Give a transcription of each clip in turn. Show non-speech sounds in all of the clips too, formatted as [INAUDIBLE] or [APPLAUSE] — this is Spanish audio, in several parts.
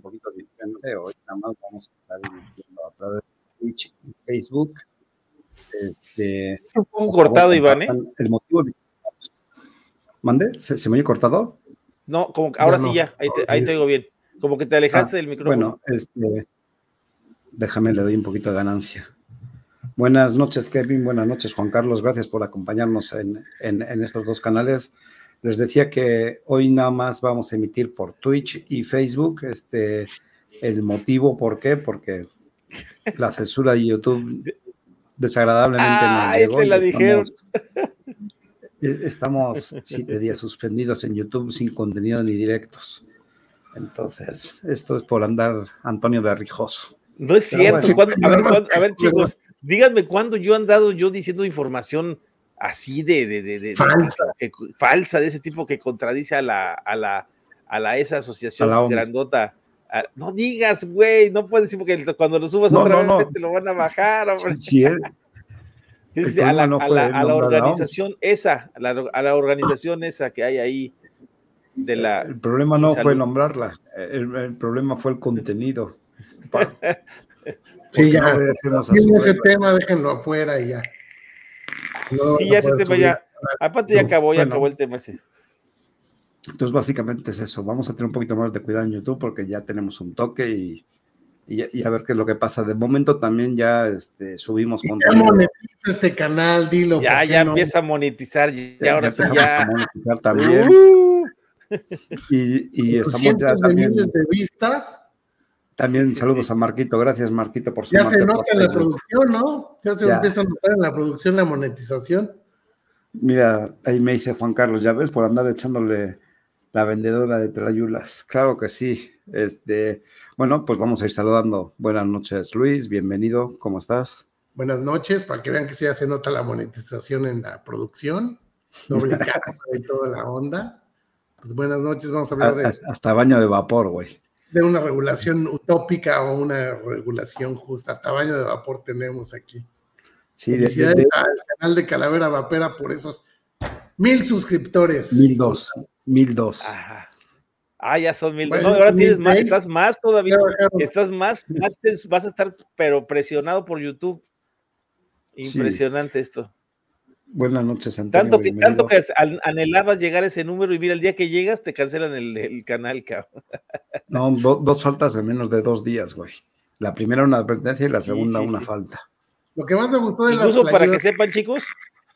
un poquito diferente, hoy nada más vamos a estar viendo a través de Twitch y Facebook. Este, un cortado, Iván, ¿eh? El motivo de... ¿Mande? ¿Se, me oye cortado? No, como ahora sí ya, ahí te, ahí te oigo bien. Como que te alejaste ah, del micrófono. Bueno, este, déjame, le doy un poquito de ganancia. Buenas noches, Kevin. Buenas noches, Juan Carlos. Gracias por acompañarnos en, en, estos dos canales. Les decía que hoy nada más vamos a emitir por Twitch y Facebook. Este, el motivo, ¿por qué? Porque la censura de YouTube desagradablemente ah, Te la dijeron. [LAUGHS] Estamos siete días suspendidos en YouTube sin contenido ni directos. Entonces, esto es por andar Antonio de Rijoso. No es cierto. a, ver, a ver, chicos, díganme cuándo yo he andado yo diciendo información así de, de, de, falsa. de ese tipo que contradice a la, a la, a la esa asociación grandota. no digas, güey, no puedes decir porque cuando lo subas otra vez te lo van a bajar. Sí, [LAUGHS] a, la, a, la, organización esa, a la, a la organización esa que hay ahí de la. El problema no fue nombrarla, el, problema fue el contenido. [LAUGHS] sí, ya, ese tema, déjenlo afuera y ya. Y ya ese tema ya, aparte ya acabó, ya acabó el tema ese. Entonces, básicamente es eso. Vamos a tener un poquito más de cuidado en YouTube porque ya tenemos un toque y, y, a ver qué es lo que pasa. De momento también ya este, subimos contenido. Ya monetiza este canal, dilo. Ya, ya empieza a monetizar. Ya, ya ahora sí ya. A monetizar también. Uh. Y, y estamos ya también. de vistas. También saludos a Marquito, gracias Marquito por su Ya se nota en la producción, ¿no? Ya se empieza a notar en la producción la monetización. Mira, ahí me dice Juan Carlos, ya ves, por andar echándole la vendedora de Trayulas. Claro que sí. Este, bueno, pues vamos a ir saludando. Buenas noches, Luis, bienvenido, ¿cómo estás? Buenas noches, para que vean que sí ya se nota la monetización en la producción, doble [LAUGHS] y toda la onda. Pues buenas noches, vamos a hablar de... Hasta baño de vapor, güey. De una regulación utópica o una regulación justa, hasta baño de vapor tenemos aquí. Sí, Felicidades al canal de Calavera Vapera por esos mil suscriptores. Mil dos, mil dos. Ajá. Ah, ya son mil. no, ahora tienes más, estás más todavía. Estás más, más, vas a estar, pero presionado por YouTube. Impresionante esto. Buenas noches, Antonio. Tanto que, tanto que anhelabas llegar a ese número y mira, el día que llegas te cancelan el, canal, cabrón. No, dos faltas en menos de dos días, güey. La primera una advertencia y la segunda una falta. Lo que más me gustó de Incluso para que sepan, chicos,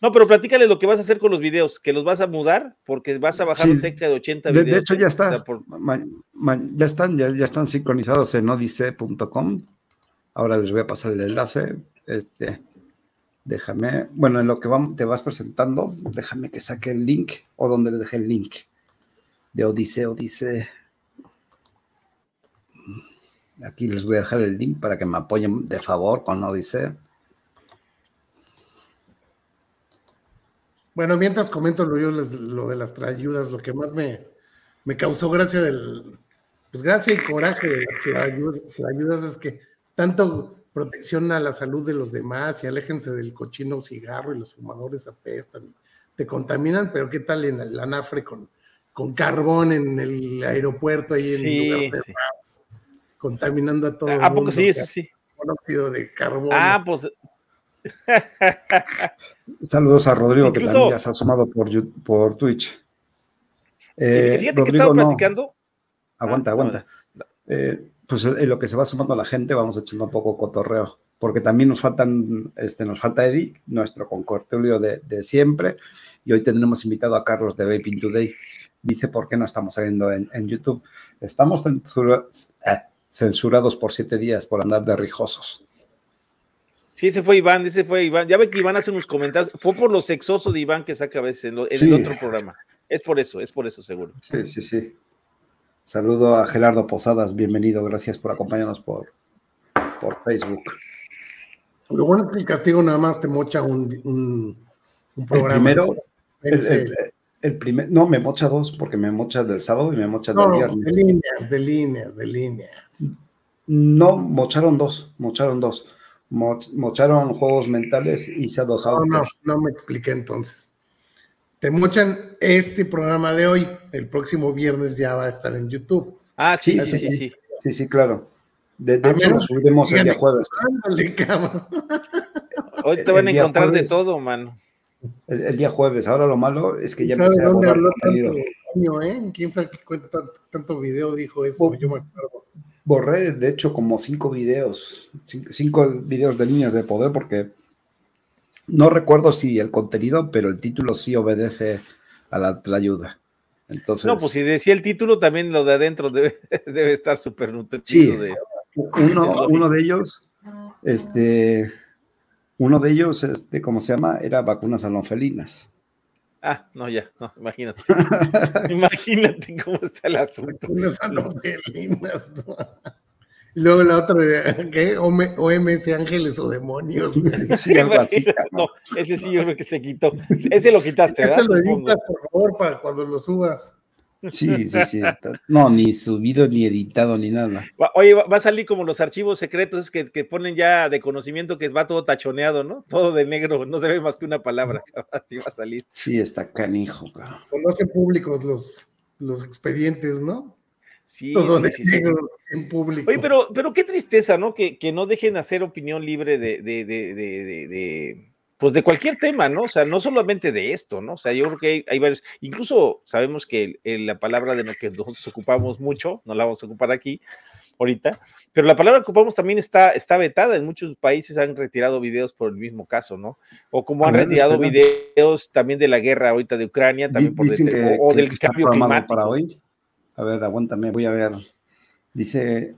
no, pero platícale lo que vas a hacer con los videos, que los vas a mudar porque vas a bajar cerca de 80 videos. De, hecho, ya está. ya están, ya, están sincronizados en odice.com. Ahora les voy a pasar el enlace. Este, déjame, bueno, en lo que te vas presentando, déjame que saque el link o donde le dejé el link de Odiseo, Odiseo. Aquí les voy a dejar el link para que me apoyen de favor con Odiseo. Bueno, mientras comento lo, yo lo de las trayudas, lo que más me, me causó gracia del, pues gracia y coraje de las ayudas es que tanto protección a la salud de los demás y aléjense del cochino cigarro y los fumadores apestan, te contaminan, pero ¿qué tal en el anafre con, con carbón en el aeropuerto ahí en lugar contaminando a todo ¿A poco sí? Sí, sí. Monóxido de carbón. Ah, pues [LAUGHS] Saludos a Rodrigo, que también ya se ha sumado por, por Twitch. Eh, Rodrigo, que estaba platicando. Aguanta, ah, aguanta. Eh, pues en lo que se va sumando la gente, vamos echando un poco cotorreo, porque también nos faltan, este, nos falta Eddie, nuestro concortulio de, de siempre, y hoy tendremos invitado a Carlos de Vaping Today. Dice por qué no estamos saliendo en, YouTube. Estamos eh, censurados por siete días por andar de rijosos. Sí, ese fue Iván, ese fue Iván. Ya ve que Iván hace unos comentarios. Fue por lo sexoso de Iván que saca a veces en, el otro programa. Es por eso, es por eso seguro. Sí, sí, sí. Saludo a Gerardo Posadas, bienvenido, gracias por acompañarnos por, por Facebook. Lo bueno es que el castigo nada más te mocha un, programa. El primero, el, primer, no, me mocha dos, porque me mocha del sábado y me mocha del viernes. De líneas, de líneas, de líneas. No, mocharon dos, mocharon dos mocharon juegos mentales y se ha No, no, no me expliqué entonces. Te mochan este programa de hoy. El próximo viernes ya va a estar en YouTube. Ah, sí, sí, sí, sí. Sí, sí, claro. De, hecho, lo subiremos el día jueves. [LAUGHS] Hoy te van a encontrar de todo, mano. El, día jueves. Ahora lo malo es que ya ¿Sabe dónde habló tanto año, eh? ¿Quién sabe qué cuenta tanto, video dijo eso? Yo me acuerdo. Borré, de hecho, como cinco videos, cinco, videos de líneas de poder, porque no recuerdo si el contenido, pero el título sí obedece a la, ayuda. Entonces, no, pues si decía el título, también lo de adentro debe, [LAUGHS] debe estar súper nutritivo. Sí, uno, uno de ellos, este, uno de ellos, este, ¿cómo se llama? Era vacunas alonfelinas. Ah, no, ya, no, imagínate. [LAUGHS] imagínate cómo está el asunto. Vacunas alonfelinas, luego la otra, [LAUGHS] ¿qué? OMS Ángeles o Demonios. [LAUGHS] Sí, algo así. [LAUGHS] No, ese sí yo creo que se quitó. Ese lo quitaste, ¿verdad? Ese lo editas, por favor, para cuando lo subas. Sí, sí, sí. No, ni subido, ni editado, ni nada. Oye, va a salir como los archivos secretos que, que, ponen ya de conocimiento que va todo tachoneado, ¿no? Todo de negro, no se ve más que una palabra. Así va a salir. Sí, está canijo, cabrón. Conocen públicos los, los expedientes, ¿no? Sí, sí, sí, en público. Oye, pero, pero qué tristeza, ¿no? Que, que no dejen hacer opinión libre de, de, de, de pues de cualquier tema, ¿no? O sea, no solamente de esto, ¿no? O sea, yo creo que hay, varios, incluso sabemos que la palabra de lo que nos ocupamos mucho, no la vamos a ocupar aquí ahorita, pero la palabra que ocupamos también está, está vetada, en muchos países han retirado videos por el mismo caso, ¿no? O como han retirado videos también de la guerra ahorita de Ucrania, también por este, o, del cambio climático. Para hoy. A ver, aguántame, voy a ver. Dice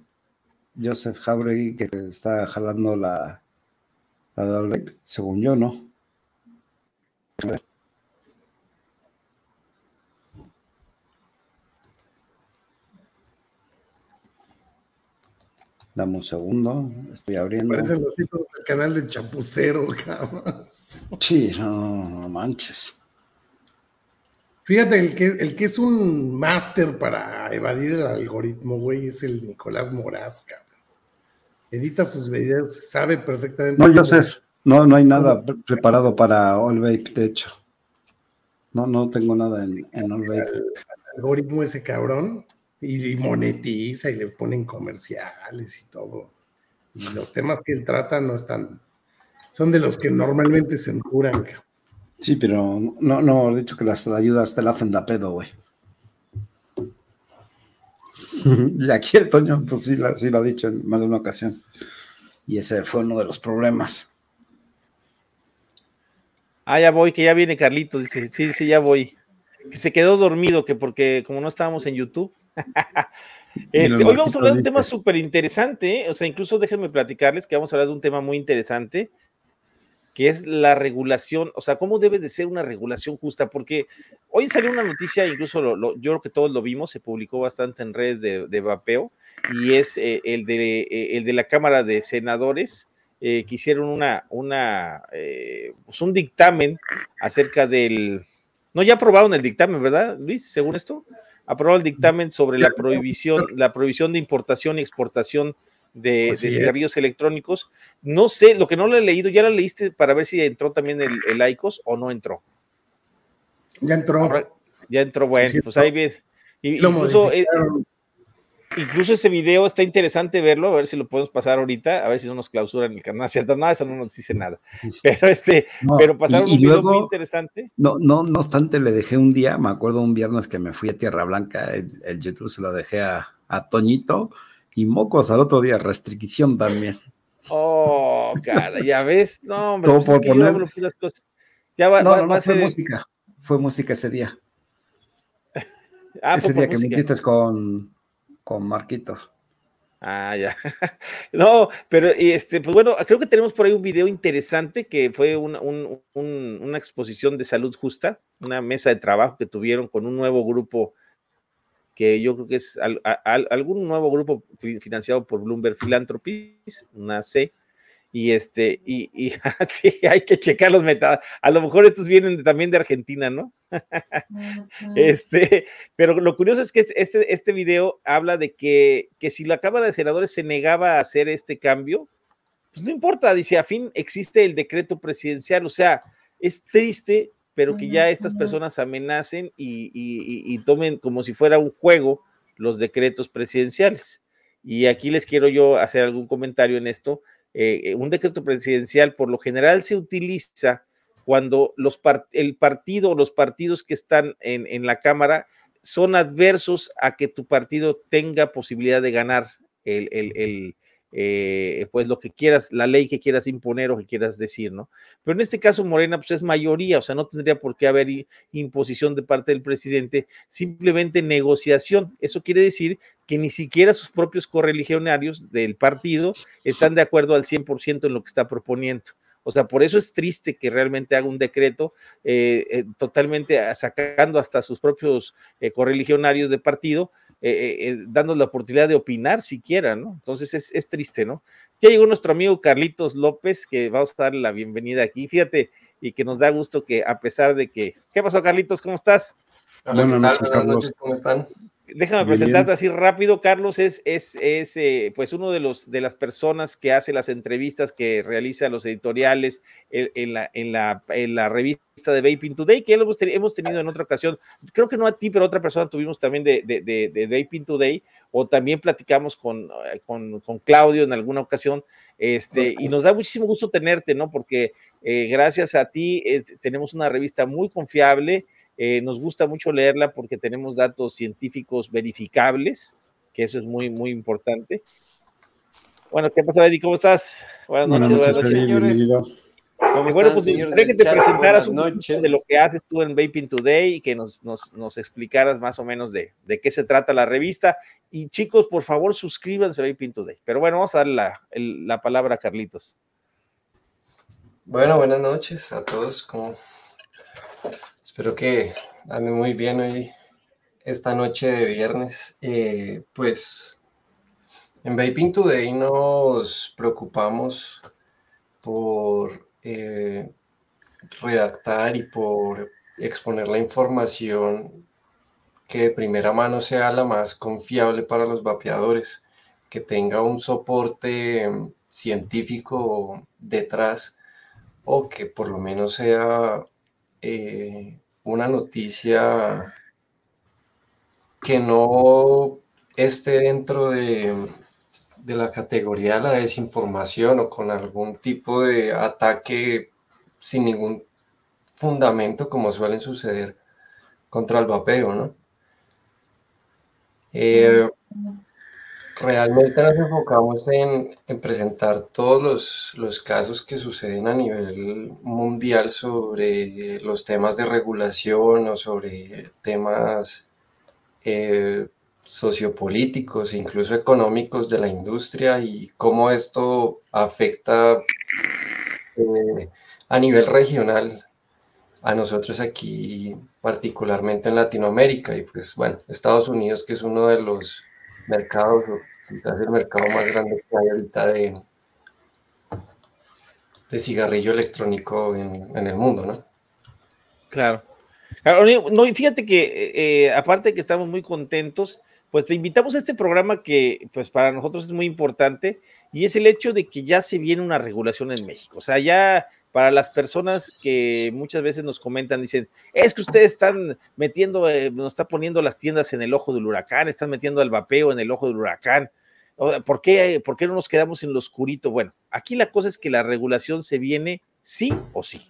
Joseph Jauregui que está jalando la, según yo, ¿no? Dame un segundo, estoy abriendo. Parecen los títulos del canal de Chapucero, cabrón. Sí, no, no manches. Fíjate, el que, el que es un máster para evadir el algoritmo, güey, es el Nicolás Moraz, cabrón edita sus videos, sabe perfectamente. No, Joseph, no, no hay nada preparado para All Vape, de hecho. No, no tengo nada en, en All Vape. El, algoritmo ese cabrón y, monetiza y le ponen comerciales y todo. Y los temas que él trata no están, son de los que normalmente se curan. Sí, pero no, no, he dicho que las ayudas te la hacen da pedo, güey. Y aquí el Toño, pues sí, sí lo ha dicho en más de una ocasión. Y ese fue uno de los problemas. Ah, ya voy, que ya viene Carlitos, dice, sí, sí, ya voy. Que se quedó dormido, que porque como no estábamos en YouTube. [LAUGHS] este, hoy vamos a hablar de un tema súper interesante, ¿eh? o sea, incluso déjenme platicarles que vamos a hablar de un tema muy interesante que es la regulación, o sea, cómo debe de ser una regulación justa, porque hoy salió una noticia, incluso yo creo que todos lo vimos, se publicó bastante en redes de, vapeo, y es eh, el, de, eh, el de la Cámara de Senadores, eh, que hicieron una, una pues un dictamen acerca del, no, ya aprobaron el dictamen, ¿verdad, Luis? Según esto, aprobó el dictamen sobre la prohibición, la prohibición de importación y exportación de, cigarrillos electrónicos. No sé, lo que no lo he leído, ¿ya lo leíste para ver si entró también el, el ICOS o no entró? Ya entró. ya entró, bueno, pues ahí ves. Incluso, eh, incluso ese video está interesante verlo, a ver si lo podemos pasar ahorita, a ver si no nos clausuran el canal, ¿cierto? No, eso no nos dice nada. Pero este, pero pasaron un video muy interesante. No, no, no obstante, le dejé un día, me acuerdo un viernes que me fui a Tierra Blanca, el, YouTube se lo dejé a, a Toñito y mocos al otro día, restricción también. Oh, cara, ya ves, no, hombre, pues por poner... las cosas. Ya va, no, no, fue música, fue música ese día. [LAUGHS] ah, ese día que metiste con, con Marquito. Ah, ya. [LAUGHS] No, pero este, pues bueno, creo que tenemos por ahí un video interesante que fue una, una exposición de salud justa, una mesa de trabajo que tuvieron con un nuevo grupo que yo creo que es algún nuevo grupo financiado por Bloomberg Philanthropies, una C, y este, y, y [LAUGHS] sí, hay que checar los metados. A lo mejor estos vienen también de Argentina, ¿no? [LAUGHS] este, pero lo curioso es que este, este video habla de que, que si la Cámara de Senadores se negaba a hacer este cambio, pues no importa, dice, a fin existe el decreto presidencial, o sea, es triste pero que ya estas personas amenacen y, tomen como si fuera un juego los decretos presidenciales. Y aquí les quiero yo hacer algún comentario en esto. Eh, un decreto presidencial por lo general se utiliza cuando los el partido o los partidos que están en, en la Cámara son adversos a que tu partido tenga posibilidad de ganar el, el, eh, pues lo que quieras, la ley que quieras imponer o que quieras decir, ¿no? Pero en este caso Morena pues es mayoría, o sea, no tendría por qué haber imposición de parte del presidente, simplemente negociación. Eso quiere decir que ni siquiera sus propios correligionarios del partido están de acuerdo al 100% en lo que está proponiendo. O sea, por eso es triste que realmente haga un decreto eh, eh, totalmente sacando hasta sus propios correligionarios de partido, dando la oportunidad de opinar siquiera, ¿no? Entonces es, triste, ¿no? Ya llegó nuestro amigo Carlitos López, que vamos a darle la bienvenida aquí. Fíjate, y que nos da gusto que a pesar de que... ¿Qué pasó, Carlitos? ¿Cómo estás? Buenas noches, Carlos. ¿Cómo están? Déjame presentarte así rápido, Carlos, es, es, es eh, pues uno de los de las personas que hace las entrevistas, que realiza los editoriales en, la, en, la, en la revista de Vaping Today, que hemos, hemos tenido en otra ocasión, creo que no a ti, pero a otra persona tuvimos también de, de, de, de Vaping Today, o también platicamos con, eh, con, con Claudio en alguna ocasión, este, y nos da muchísimo gusto tenerte, ¿no? Porque eh, gracias a ti tenemos una revista muy confiable, eh, nos gusta mucho leerla porque tenemos datos científicos verificables, que eso es muy, muy importante. Bueno, ¿qué pasa, Eddie? ¿Cómo estás? Buenas noches, buenas noches, señores. bueno, pues que te presentaras un poco de lo que haces tú en Vaping Today y que nos, nos, nos explicaras más o menos de, de, qué se trata la revista. Y chicos, por favor, suscríbanse a Vaping Today. Pero bueno, vamos a darle la, la palabra a Carlitos. Bueno, buenas noches a todos. ¿Cómo, Espero que ande muy bien hoy, esta noche de viernes. Eh, pues en Vaping Today nos preocupamos por eh, redactar y por exponer la información que de primera mano sea la más confiable para los vapeadores, que tenga un soporte científico detrás o que por lo menos sea eh, una noticia que no esté dentro de, la categoría de la desinformación o con algún tipo de ataque sin ningún fundamento como suelen suceder contra el vapeo, ¿no? Eh, realmente nos enfocamos en, presentar todos los, casos que suceden a nivel mundial sobre los temas de regulación o sobre temas eh, sociopolíticos, incluso económicos de la industria y cómo esto afecta eh, a nivel regional a nosotros aquí, particularmente en Latinoamérica y pues bueno, Estados Unidos que es uno de los mercados, quizás el mercado más grande que hay ahorita de, de cigarrillo electrónico en, el mundo, ¿no? Claro. No, fíjate que eh, eh, aparte de que estamos muy contentos, pues te invitamos a este programa que pues para nosotros es muy importante y es el hecho de que ya se viene una regulación en México. O sea, ya para las personas que muchas veces nos comentan, dicen, es que ustedes están metiendo, eh, nos está poniendo las tiendas en el ojo del huracán, están metiendo al vapeo en el ojo del huracán. ¿Por qué, ¿Por qué no nos quedamos en lo oscurito? Bueno, aquí la cosa es que la regulación se viene sí o sí.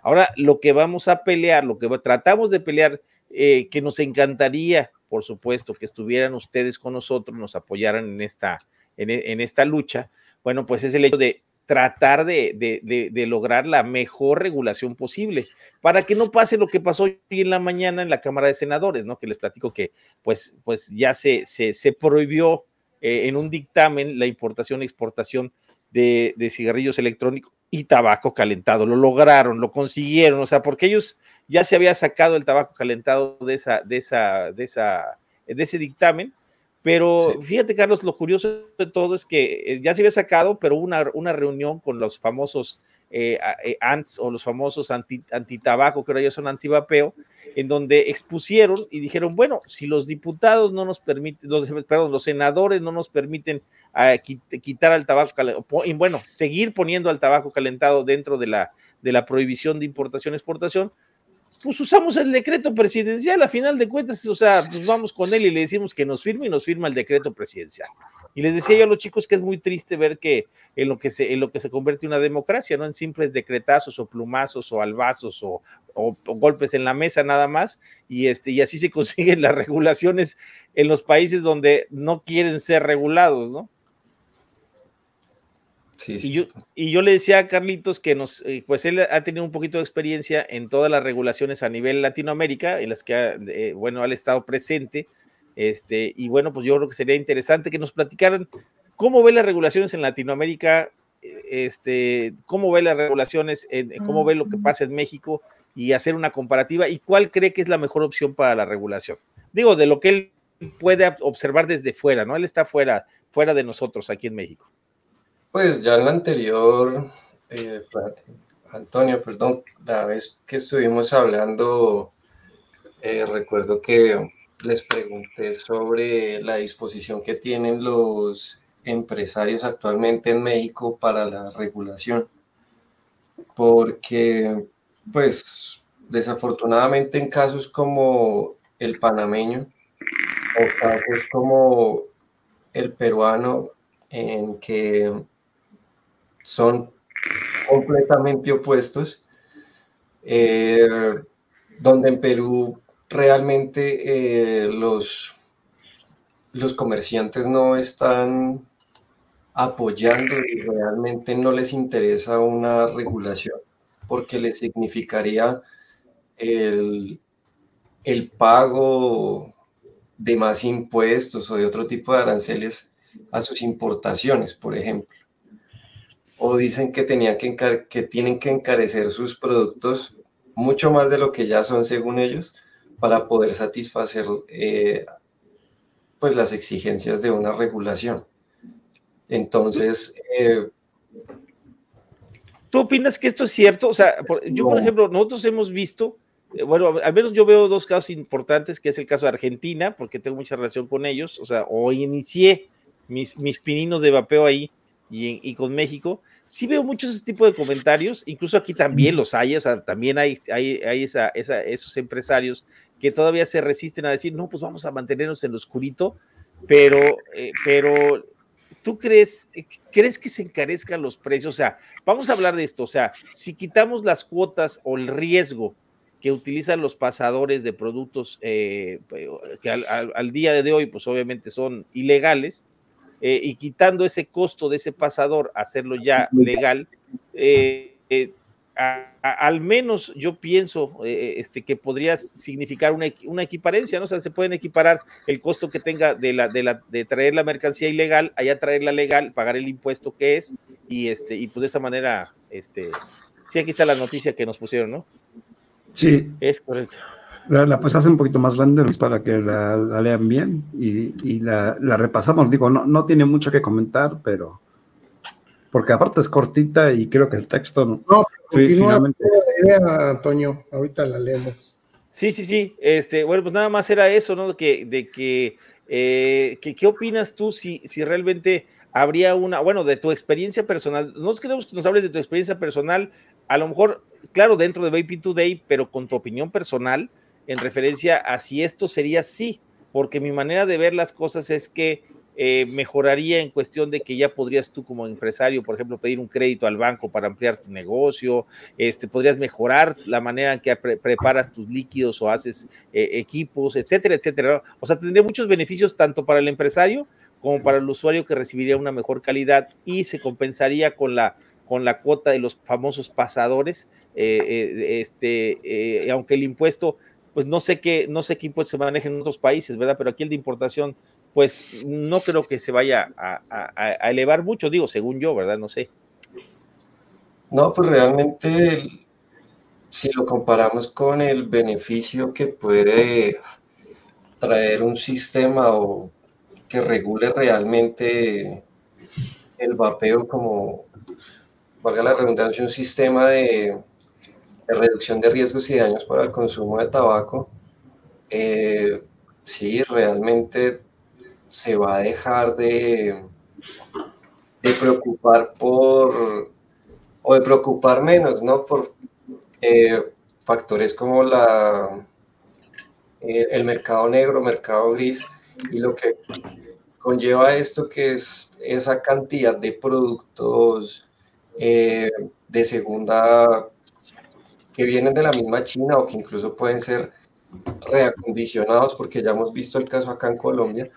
Ahora, lo que vamos a pelear, lo que tratamos de pelear, eh, que nos encantaría, por supuesto, que estuvieran ustedes con nosotros, nos apoyaran en esta, en esta lucha, bueno, pues es el hecho de tratar de, lograr la mejor regulación posible para que no pase lo que pasó hoy en la mañana en la Cámara de Senadores, ¿no? Que les platico que pues, pues ya se, se, prohibió eh, en un dictamen la importación y exportación de, cigarrillos electrónicos y tabaco calentado. Lo lograron, lo consiguieron, o sea, porque ellos ya se había sacado el tabaco calentado de esa, de esa, de esa, de ese dictamen pero fíjate, Carlos, lo curioso de todo es que eh, ya se había sacado, pero una, una reunión con los famosos eh, eh, ANTS o los famosos anti, antitabaco, que ahora ya son antivapeo, en donde expusieron y dijeron, bueno, si los diputados no nos permiten, los, [LAUGHS] perdón, los senadores no nos permiten ah, quitar al tabaco, y bueno, seguir poniendo al tabaco calentado dentro de la, de la prohibición de importación-exportación, pues usamos el decreto presidencial, a final de cuentas, o sea, pues vamos con él y le decimos que nos firme y nos firma el decreto presidencial. Y les decía yo a los chicos que es muy triste ver que en lo que se, en lo que se convierte una democracia, ¿no? En simples decretazos o plumazos o albazos o, o, golpes en la mesa nada más, y, este, y así se [LAUGHS] consiguen las regulaciones en los países donde no quieren ser regulados, ¿no? Y, yo, y yo le decía a Carlitos que nos, eh, pues él ha tenido un poquito de experiencia en todas las regulaciones a nivel Latinoamérica, en las que, ha, eh, bueno, ha estado presente. Este, y bueno, pues yo creo que sería interesante que nos platicaran cómo ve las regulaciones en Latinoamérica, este, cómo ve las regulaciones, en, cómo ve lo que pasa en México y hacer una comparativa y cuál cree que es la mejor opción para la regulación. Digo, de lo que él puede observar desde fuera, ¿no? Él está fuera, fuera de nosotros aquí en México. Pues ya en la anterior, eh, Antonio, perdón, la vez que estuvimos hablando, eh, recuerdo que les pregunté sobre la disposición que tienen los empresarios actualmente en México para la regulación, porque pues desafortunadamente en casos como el panameño o casos como el peruano en que son completamente opuestos, eh, donde en Perú realmente eh, los, los comerciantes no están apoyando y realmente no les interesa una regulación, porque les significaría el, el pago de más impuestos o de otro tipo de aranceles a sus importaciones, por ejemplo o dicen que, tenían que, que tienen que encarecer sus productos mucho más de lo que ya son según ellos para poder satisfacer eh, pues las exigencias de una regulación. Entonces, eh, ¿tú opinas que esto es cierto? O sea, yo, por ejemplo, nosotros hemos visto, eh, bueno, al menos yo veo dos casos importantes, que es el caso de Argentina, porque tengo mucha relación con ellos, o sea, o inicié mis, mis pininos de vapeo ahí, y, con México, sí veo muchos ese tipo de comentarios, incluso aquí también los hay, o sea, también hay, hay, esa, esa, esos empresarios que todavía se resisten a decir, no, pues vamos a mantenernos en lo oscurito, pero, eh, pero ¿tú crees, crees que se encarezcan los precios? O sea, vamos a hablar de esto, o sea, si quitamos las cuotas o el riesgo que utilizan los pasadores de productos eh, que al, día de hoy, pues obviamente son ilegales, eh, y quitando ese costo de ese pasador, hacerlo ya legal, eh, eh, al menos yo pienso este, que podría significar una, una, equiparencia, ¿no? O sea, se pueden equiparar el costo que tenga de, la, de, la, de traer la mercancía ilegal, allá traerla legal, pagar el impuesto que es, y, este, y pues de esa manera, este, sí, aquí está la noticia que nos pusieron, ¿no? Sí. Es correcto. La, pues hace un poquito más grande para que la, lean bien y, la, repasamos. Digo, no, no tiene mucho que comentar, pero porque aparte es cortita y creo que el texto no. No, finalmente... la Antonio, ahorita la leemos. Sí, sí, sí. Este, bueno, pues nada más era eso, ¿no? De que, de que, eh, que ¿qué opinas tú si, si realmente habría una, bueno, de tu experiencia personal? Nos queremos que nos hables de tu experiencia personal, a lo mejor, claro, dentro de Vaping Today, pero con tu opinión personal en referencia a si esto sería sí, porque mi manera de ver las cosas es que eh, mejoraría en cuestión de que ya podrías tú como empresario, por ejemplo, pedir un crédito al banco para ampliar tu negocio, este, podrías mejorar la manera en que preparas tus líquidos o haces eh, equipos, etcétera, etcétera. O sea, tendría muchos beneficios tanto para el empresario como para el usuario que recibiría una mejor calidad y se compensaría con la con la cuota de los famosos pasadores, eh, este, aunque el impuesto pues no sé qué, no sé qué impuestos se manejan en otros países, ¿verdad? Pero aquí el de importación, pues no creo que se vaya a, elevar mucho, digo, según yo, ¿verdad? No sé. No, pues realmente, si lo comparamos con el beneficio que puede traer un sistema o que regule realmente el vapeo como, valga la redundancia, un sistema de, de reducción de riesgos y daños para el consumo de tabaco, eh, sí, realmente se va a dejar de, de preocupar por, o de preocupar menos, ¿no? Por, eh, factores como la, eh, el mercado negro, mercado gris, y lo que conlleva esto que es esa cantidad de productos eh, de segunda que vienen de la misma China o que incluso pueden ser reacondicionados, porque ya hemos visto el caso acá en Colombia,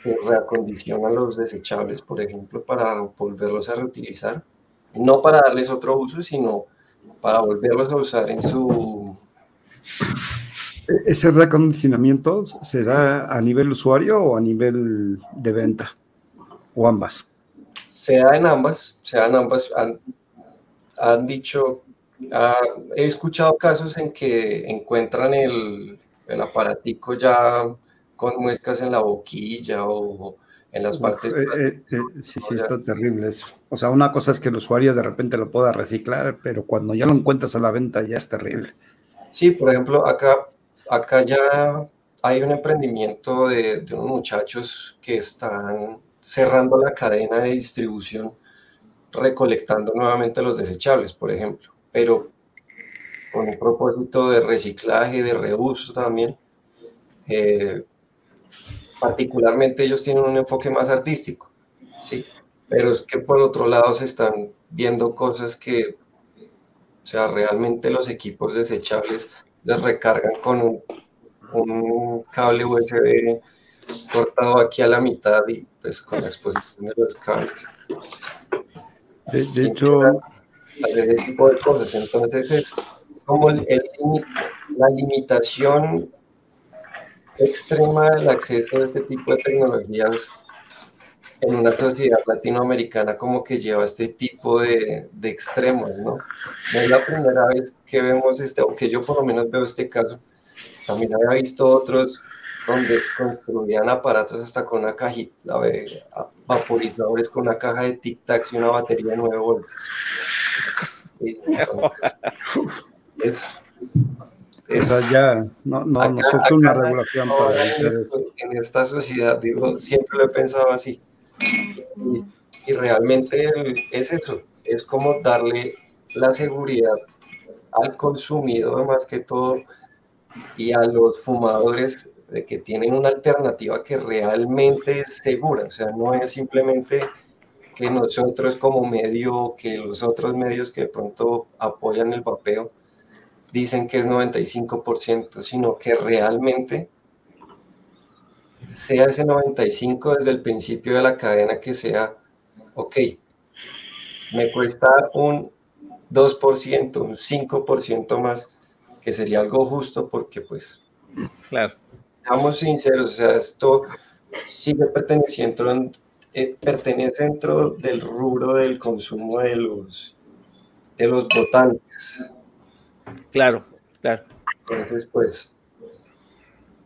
que reacondicionan los desechables, por ejemplo, para volverlos a reutilizar, no para darles otro uso, sino para volverlos a usar en su... ¿Ese reacondicionamiento se da a nivel usuario o a nivel de venta? ¿O ambas? Se da en ambas, se da en ambas. Han, han dicho Ah, he escuchado casos en que encuentran el, el, aparatico ya con muescas en la boquilla o en las partes. Eh, eh, eh, sí, sí, está terrible eso. O sea, una cosa es que el usuario de repente lo pueda reciclar, pero cuando ya lo encuentras a la venta ya es terrible. Sí, por ejemplo, acá, acá ya hay un emprendimiento de, de unos muchachos que están cerrando la cadena de distribución recolectando nuevamente los desechables, por ejemplo pero con un propósito de reciclaje, de reuso también. Eh, particularmente ellos tienen un enfoque más artístico, ¿sí? Pero es que por otro lado se están viendo cosas que, o sea, realmente los equipos desechables les recargan con un, un cable USB cortado aquí a la mitad y pues con la exposición de los cables. De, de hecho, hacer ese tipo de cosas. Entonces es como la limitación extrema del acceso a este tipo de tecnologías en una sociedad latinoamericana como que lleva este tipo de, extremos, ¿no? No es la primera vez que vemos este, o que yo por lo menos veo este caso. También había visto otros donde construían aparatos hasta con una cajita, vaporizadores con una caja de tic-tacs y una batería de 9 voltios es, es, ya no, no, no una regulación para eso. En esta sociedad, digo, siempre lo he pensado así. Y, realmente es eso, es como darle la seguridad al consumidor más que todo y a los fumadores de que tienen una alternativa que realmente es segura, o sea, no es simplemente que nosotros como medio, que los otros medios que de pronto apoyan el vapeo, dicen que es 95%, sino que realmente sea ese 95 desde el principio de la cadena que sea, ok, me cuesta un 2%, un 5% más, que sería algo justo porque pues, claro. seamos sinceros, o sea, esto sigue perteneciendo eh, pertenece dentro del rubro del consumo de los, de los votantes. Claro, claro. Entonces, pues,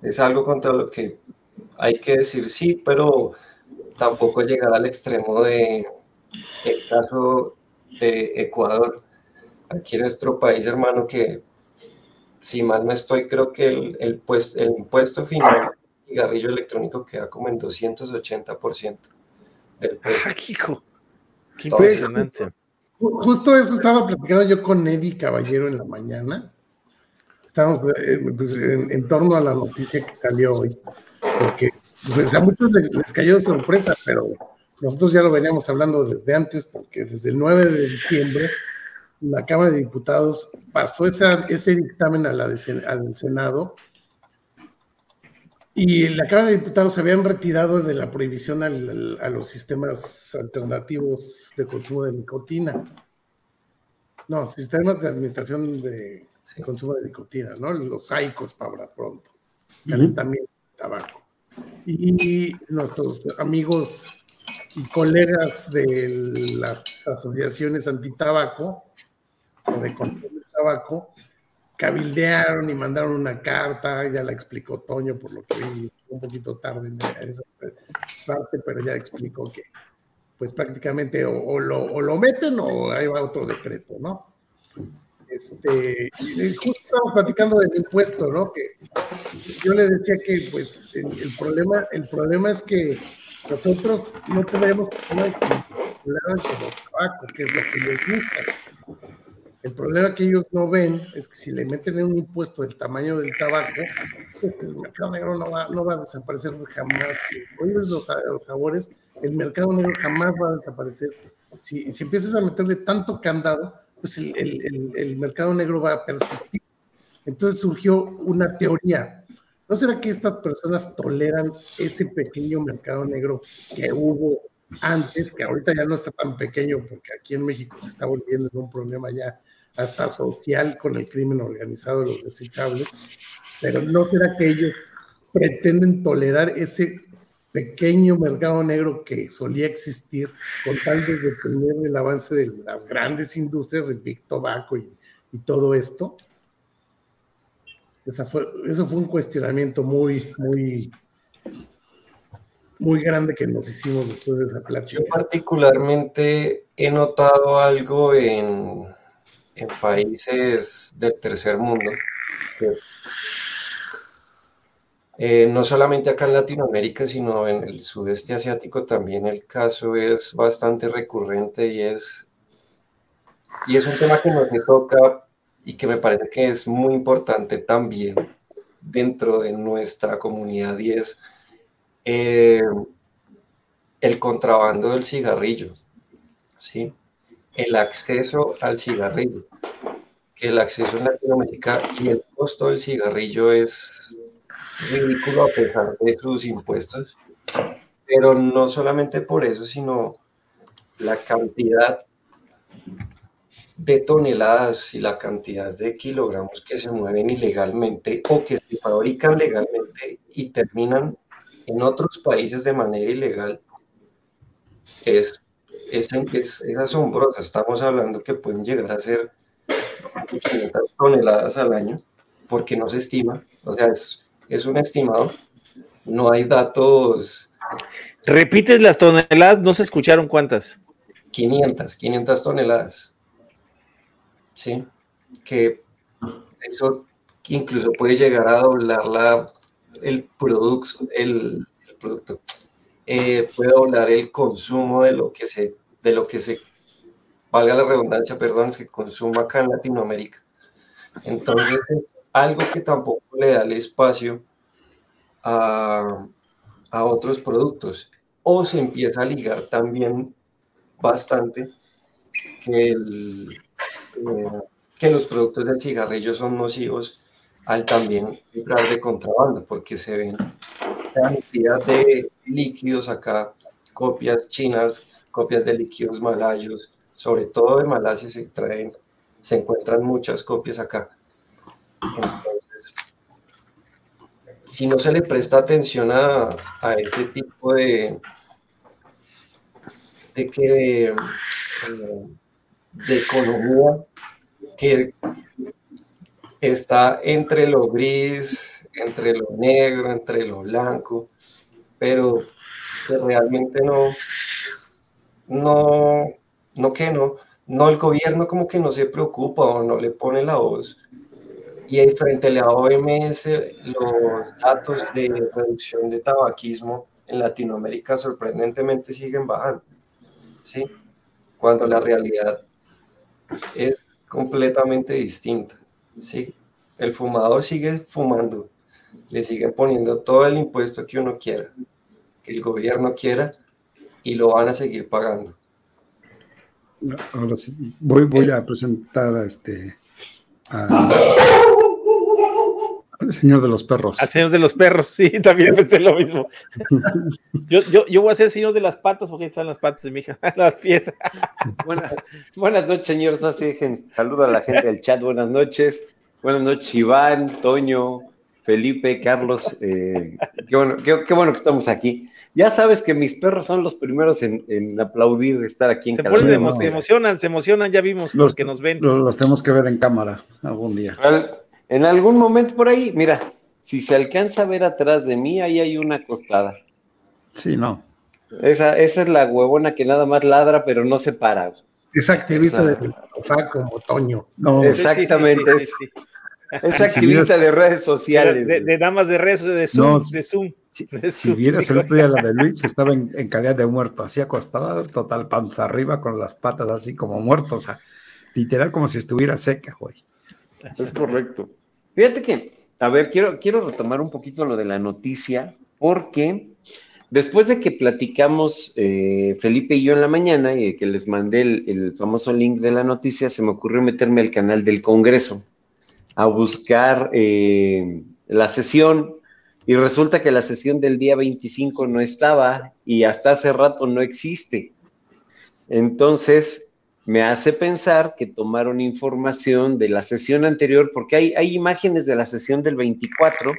es algo contra lo que hay que decir sí, pero tampoco llegar al extremo de el caso de Ecuador. Aquí en nuestro país, hermano, que si mal no estoy, creo que el, el, pues, el impuesto final cigarrillo electrónico queda como en 280% del [LAUGHS] Hijo, qué impresionante. Justo eso estaba platicando yo con Eddie Caballero en la mañana. Estábamos eh, pues, en, torno a la noticia que salió hoy, porque pues, a muchos les, cayó de sorpresa, pero nosotros ya lo veníamos hablando desde antes, porque desde el 9 de diciembre la Cámara de Diputados pasó esa, ese dictamen a la al Senado y la Cámara de Diputados se habían retirado de la prohibición al, a los sistemas alternativos de consumo de nicotina. No, sistemas de administración de consumo de nicotina, ¿no? Los AICOS para pronto. Calentamiento de tabaco. Y nuestros amigos y colegas de las asociaciones antitabaco o de consumo de tabaco cabildearon y mandaron una carta, ya la explicó Toño por lo que vi un poquito tarde en esa parte, pero ya explicó que pues prácticamente o, lo, lo, meten o ahí va otro decreto, ¿no? Este, justo estamos platicando del impuesto, ¿no? Que yo le decía que pues el, problema, el problema es que nosotros no tenemos problema de tabaco, que es lo que les gusta El problema que ellos no ven es que si le meten un impuesto del tamaño del tabaco, pues el mercado negro no va, a desaparecer jamás. Hoy los, los sabores, el mercado negro jamás va a desaparecer. Si, empiezas a meterle tanto candado, pues el, el, mercado negro va a persistir. Entonces surgió una teoría. ¿No será que estas personas toleran ese pequeño mercado negro que hubo antes, que ahorita ya no está tan pequeño, porque aquí en México se está volviendo un problema ya hasta social con el crimen organizado de los desechables, pero ¿no será que ellos pretenden tolerar ese pequeño mercado negro que solía existir con tal de detener el avance de las grandes industrias, el Big Tobacco y, y todo esto? Esa fue, eso fue un cuestionamiento muy, muy, muy grande que nos hicimos después de esa plática. Yo particularmente he notado algo en, en países del tercer mundo, eh, no solamente acá en Latinoamérica, sino en el sudeste asiático también el caso es bastante recurrente y es, y es un tema que nos toca y que me parece que es muy importante también dentro de nuestra comunidad y es eh, el contrabando del cigarrillo. ¿sí? El acceso al cigarrillo, que el acceso en Latinoamérica y el costo del cigarrillo es ridículo a pesar de sus impuestos, pero no solamente por eso, sino la cantidad de toneladas y la cantidad de kilogramos que se mueven ilegalmente o que se fabrican legalmente y terminan en otros países de manera ilegal es es, es, es asombrosa. Estamos hablando que pueden llegar a ser 500 toneladas al año, porque no se estima, o sea, es, es un estimado, no hay datos. ¿Repites las toneladas? ¿No se escucharon cuántas? 500, 500 toneladas. Sí, que eso incluso puede llegar a doblar la, el, producto, el, el producto, eh, puede doblar el consumo de lo que se de lo que se, valga la redundancia, perdón, se consuma acá en Latinoamérica. Entonces, algo que tampoco le da el espacio a, a otros productos. O se empieza a ligar también bastante que, eh, los productos del cigarrillo son nocivos al también entrar de contrabando, porque se ven cantidad de líquidos acá, copias chinas copias de líquidos malayos, sobre todo de Malasia se traen, se encuentran muchas copias acá. Entonces, si no se le presta atención a, a ese tipo de, de que eh, de, economía que está entre lo gris, entre lo negro, entre lo blanco, pero que realmente no, no, no que no, no el gobierno como que no se preocupa o no le pone la voz. Y frente a la OMS, los datos de reducción de tabaquismo en Latinoamérica sorprendentemente siguen bajando, ¿sí? Cuando la realidad es completamente distinta, ¿sí? El fumador sigue fumando, le siguen poniendo todo el impuesto que uno quiera, que el gobierno quiera, y lo van a seguir pagando. Ahora sí, voy, voy a presentar a este al señor de los perros. Al señor de los perros, sí, también pensé lo mismo. [LAUGHS] Yo, yo, yo voy a ser el señor de las patas porque están las patas de mi hija, [LAUGHS] las pies. Buenas, buenas noches, señor Saludo a la gente del chat, buenas noches. Buenas noches, Iván, Toño, Felipe, Carlos. Eh, qué, bueno, qué bueno que estamos aquí ya sabes que mis perros son los primeros en, aplaudir estar aquí en se casa. se emocionan, se emocionan, ya vimos los que nos ven. Los, tenemos que ver en cámara algún día. en algún momento por ahí, mira, si se alcanza a ver atrás de mí, ahí hay una acostada. Sí, no. Esa, esa es la huevona que nada más ladra, pero no se para. Es activista de sofá como Toño. No, Exactamente. Es, activista de redes sociales. De, de, damas de redes de Zoom. de Zoom. Si, vieras el otro día la de Luis, [LAUGHS] estaba en, calidad de muerto, así acostada, total panza arriba, con las patas así como muerto. O sea, literal como si estuviera seca, güey. Es correcto. Fíjate que, a ver, quiero, quiero retomar un poquito lo de la noticia, porque después de que platicamos eh, Felipe y yo en la mañana y que les mandé el, famoso link de la noticia, se me ocurrió meterme al canal del Congreso a buscar eh, la sesión y resulta que la sesión del día 25 no estaba y hasta hace rato no existe. Entonces, me hace pensar que tomaron información de la sesión anterior, porque hay, hay imágenes de la sesión del 24,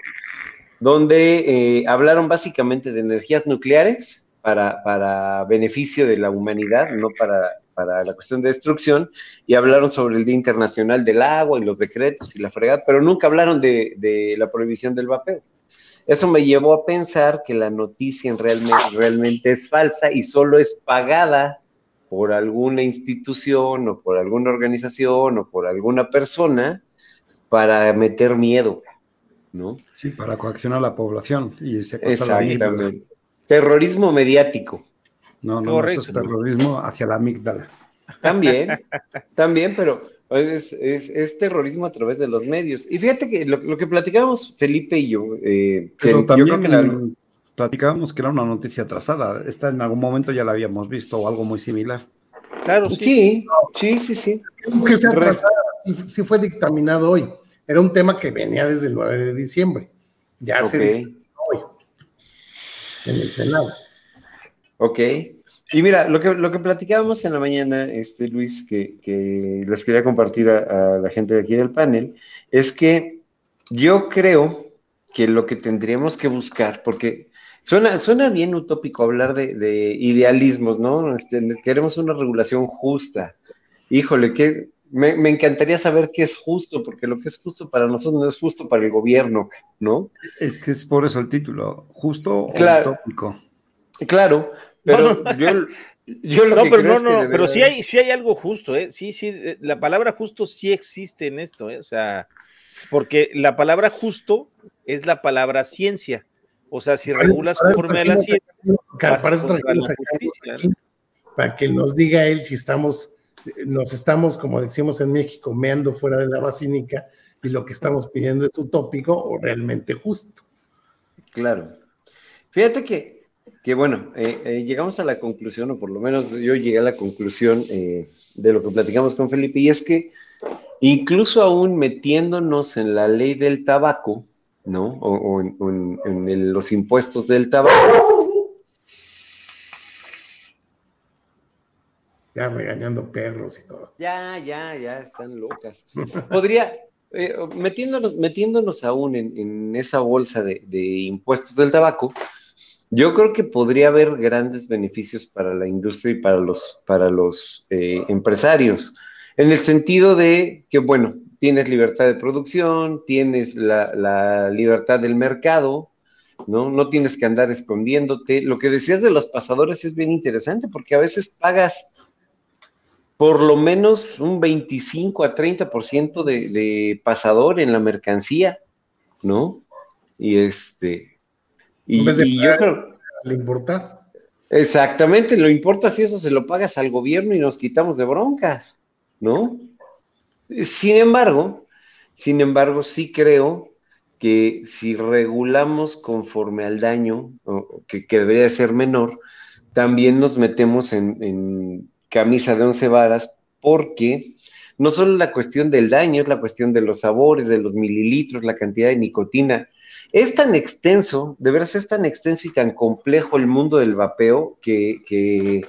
donde eh, hablaron básicamente de energías nucleares para, para, beneficio de la humanidad, no para, para la cuestión de destrucción, y hablaron sobre el Día Internacional del Agua y los decretos y la fregada, pero nunca hablaron de, de la prohibición del vapeo. Eso me llevó a pensar que la noticia realmente, realmente es falsa y solo es pagada por alguna institución o por alguna organización o por alguna persona para meter miedo, ¿no? Sí, para coaccionar a la población y Exactamente. Terrorismo mediático. No, no, eso es terrorismo hacia la amígdala. También, [LAUGHS] también, pero es, terrorismo a través de los medios. Y fíjate que lo, que platicábamos Felipe y yo, eh, pero también platicábamos que era una noticia atrasada. Esta en algún momento ya la habíamos visto o algo muy similar. Claro, sí, sí, sí, sí. Que sea atrasada, sí, fue dictaminado hoy. Era un tema que venía desde el 9 de diciembre. Ya se hoy en el Senado. Ok. Y mira, lo que, lo que platicábamos en la mañana, este Luis, que, que les quería compartir a, la gente de aquí del panel, es que yo creo que lo que tendríamos que buscar, porque suena, suena bien utópico hablar de, idealismos, ¿no? Este, queremos una regulación justa. Híjole, que me, me, encantaría saber qué es justo, porque lo que es justo para nosotros no es justo para el gobierno, ¿no? Es que es por eso el título, justo o utópico. Claro, pero yo, yo lo no, que pero no, no, pero sí hay, sí hay algo justo, ¿eh? Sí, sí, eh, la palabra justo sí existe en esto, ¿eh? O sea, porque la palabra justo es la palabra ciencia. O sea, si regulas conforme a la ciencia. Para, eso para que nos diga él si estamos, nos estamos, como decimos en México, meando fuera de la basílica y lo que estamos pidiendo es utópico o realmente justo. Claro. Fíjate que que bueno, eh, eh, llegamos a la conclusión, o por lo menos yo llegué a la conclusión eh, de lo que platicamos con Felipe, y es que incluso aún metiéndonos en la ley del tabaco, ¿no? O, en, los impuestos del tabaco. Ya regañando perros y todo. Ya, ya, ya, están locas. Podría, metiéndonos, metiéndonos aún en, esa bolsa de impuestos del tabaco, yo creo que podría haber grandes beneficios para la industria y para los, para los eh, empresarios, en el sentido de que, bueno, tienes libertad de producción, tienes la, libertad del mercado, ¿no? No tienes que andar escondiéndote. Lo que decías de los pasadores es bien interesante porque a veces pagas por lo menos un 25 a 30% de, de pasador en la mercancía, ¿no? Y este, y, yo creo. Le importa. Exactamente, lo importa si eso se lo pagas al gobierno y nos quitamos de broncas, ¿no? Sin embargo, sin embargo, sí creo que si regulamos conforme al daño, que, debería ser menor, también nos metemos en, en, camisa de once varas porque no solo la cuestión del daño, es la cuestión de los sabores, de los mililitros, la cantidad de nicotina. Es tan extenso, de veras es tan extenso y tan complejo el mundo del vapeo que,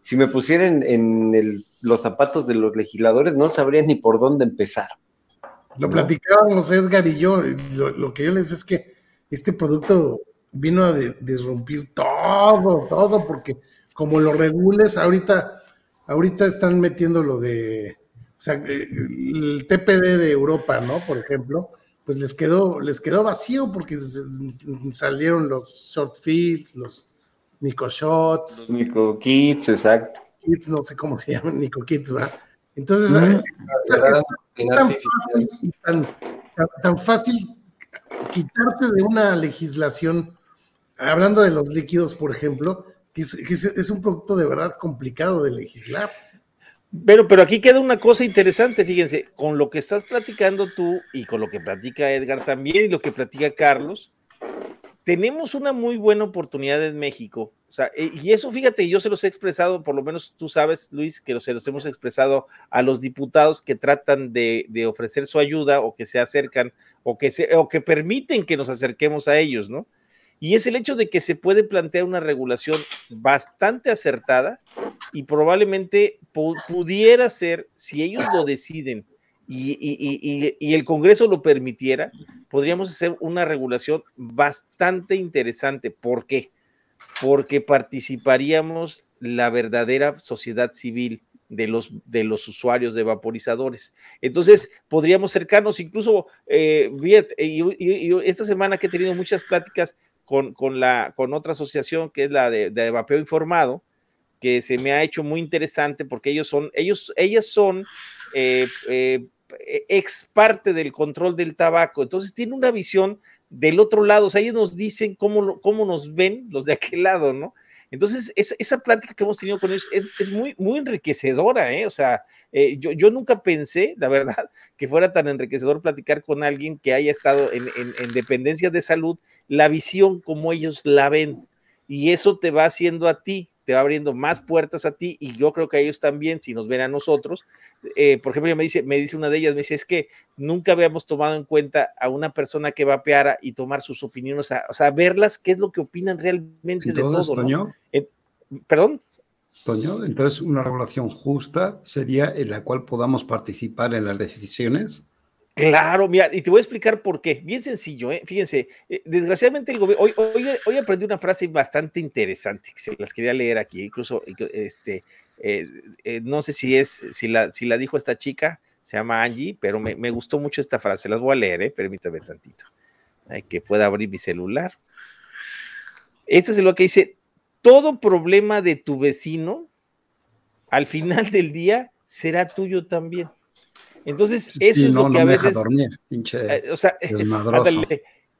si me pusieran en los zapatos de los legisladores no sabría ni por dónde empezar. Lo platicábamos Edgar y yo, lo, que yo les es que este producto vino a disrumpir todo, todo, porque como lo regules, ahorita, ahorita están metiendo lo de, o sea, eh, el TPD de Europa, ¿no? Por ejemplo, pues les quedó, les quedó vacío porque salieron los short fields, los Nico Shots. Los Nico Kids, exacto. Kids, no sé cómo se llaman, Nico Kids, ¿va? Entonces, eh, tan, fácil, quitarte de una legislación, hablando de los líquidos, por ejemplo, que es, un producto de verdad complicado de legislar. Pero, pero aquí queda una cosa interesante, fíjense, con lo que estás platicando tú y con lo que platica Edgar también y lo que platica Carlos, tenemos una muy buena oportunidad en México. O sea, eh, y eso, fíjate, yo se los he expresado, por lo menos tú sabes, Luis, que se los hemos expresado a los diputados que tratan de, de ofrecer su ayuda o que se acercan o que, se, o que permiten que nos acerquemos a ellos, ¿no? Y es el hecho de que se puede plantear una regulación bastante acertada y probablemente pudiera ser, si ellos lo deciden y, el Congreso lo permitiera, podríamos hacer una regulación bastante interesante. ¿Por qué? Porque participaríamos la verdadera sociedad civil de los, de los usuarios de vaporizadores. Entonces, podríamos acercarnos incluso, eh, y, esta semana que he tenido muchas pláticas con, con, la, con otra asociación que es la de, de, vapeo informado, que se me ha hecho muy interesante porque ellos son, ellos, ellas son eh, eh, ex parte del control del tabaco, entonces tiene una visión del otro lado, o sea, ellos nos dicen cómo, cómo nos ven los de aquel lado, ¿no? Entonces, esa plática que hemos tenido con ellos es, muy, muy enriquecedora, ¿eh? O sea, eh, yo, yo, nunca pensé, la verdad, que fuera tan enriquecedor platicar con alguien que haya estado en, en, en dependencias de salud la visión como ellos la ven. Y eso te va haciendo a ti, te va abriendo más puertas a ti y yo creo que a ellos también, si nos ven a nosotros, eh, por ejemplo, me dice, me dice una de ellas, me dice, es que nunca habíamos tomado en cuenta a una persona que vapeara y tomar sus opiniones, o sea, verlas, qué es lo que opinan realmente de todo. ¿no? Perdón. Toño, entonces una regulación justa sería en la cual podamos participar en las decisiones Claro, mira, y te voy a explicar por qué. Bien sencillo, ¿eh? fíjense. Eh, desgraciadamente el gobierno, hoy, hoy, aprendí una frase bastante interesante que se las quería leer aquí, incluso, este, eh, eh, no sé si es, si la, si la dijo esta chica, se llama Angie, pero me, me gustó mucho esta frase, las voy a leer, permítame tantito, Hay que pueda abrir mi celular. Este es lo que dice, todo problema de tu vecino, al final del día, será tuyo también. Entonces, eso es lo que a veces. Dormir, pinche eh, o sea,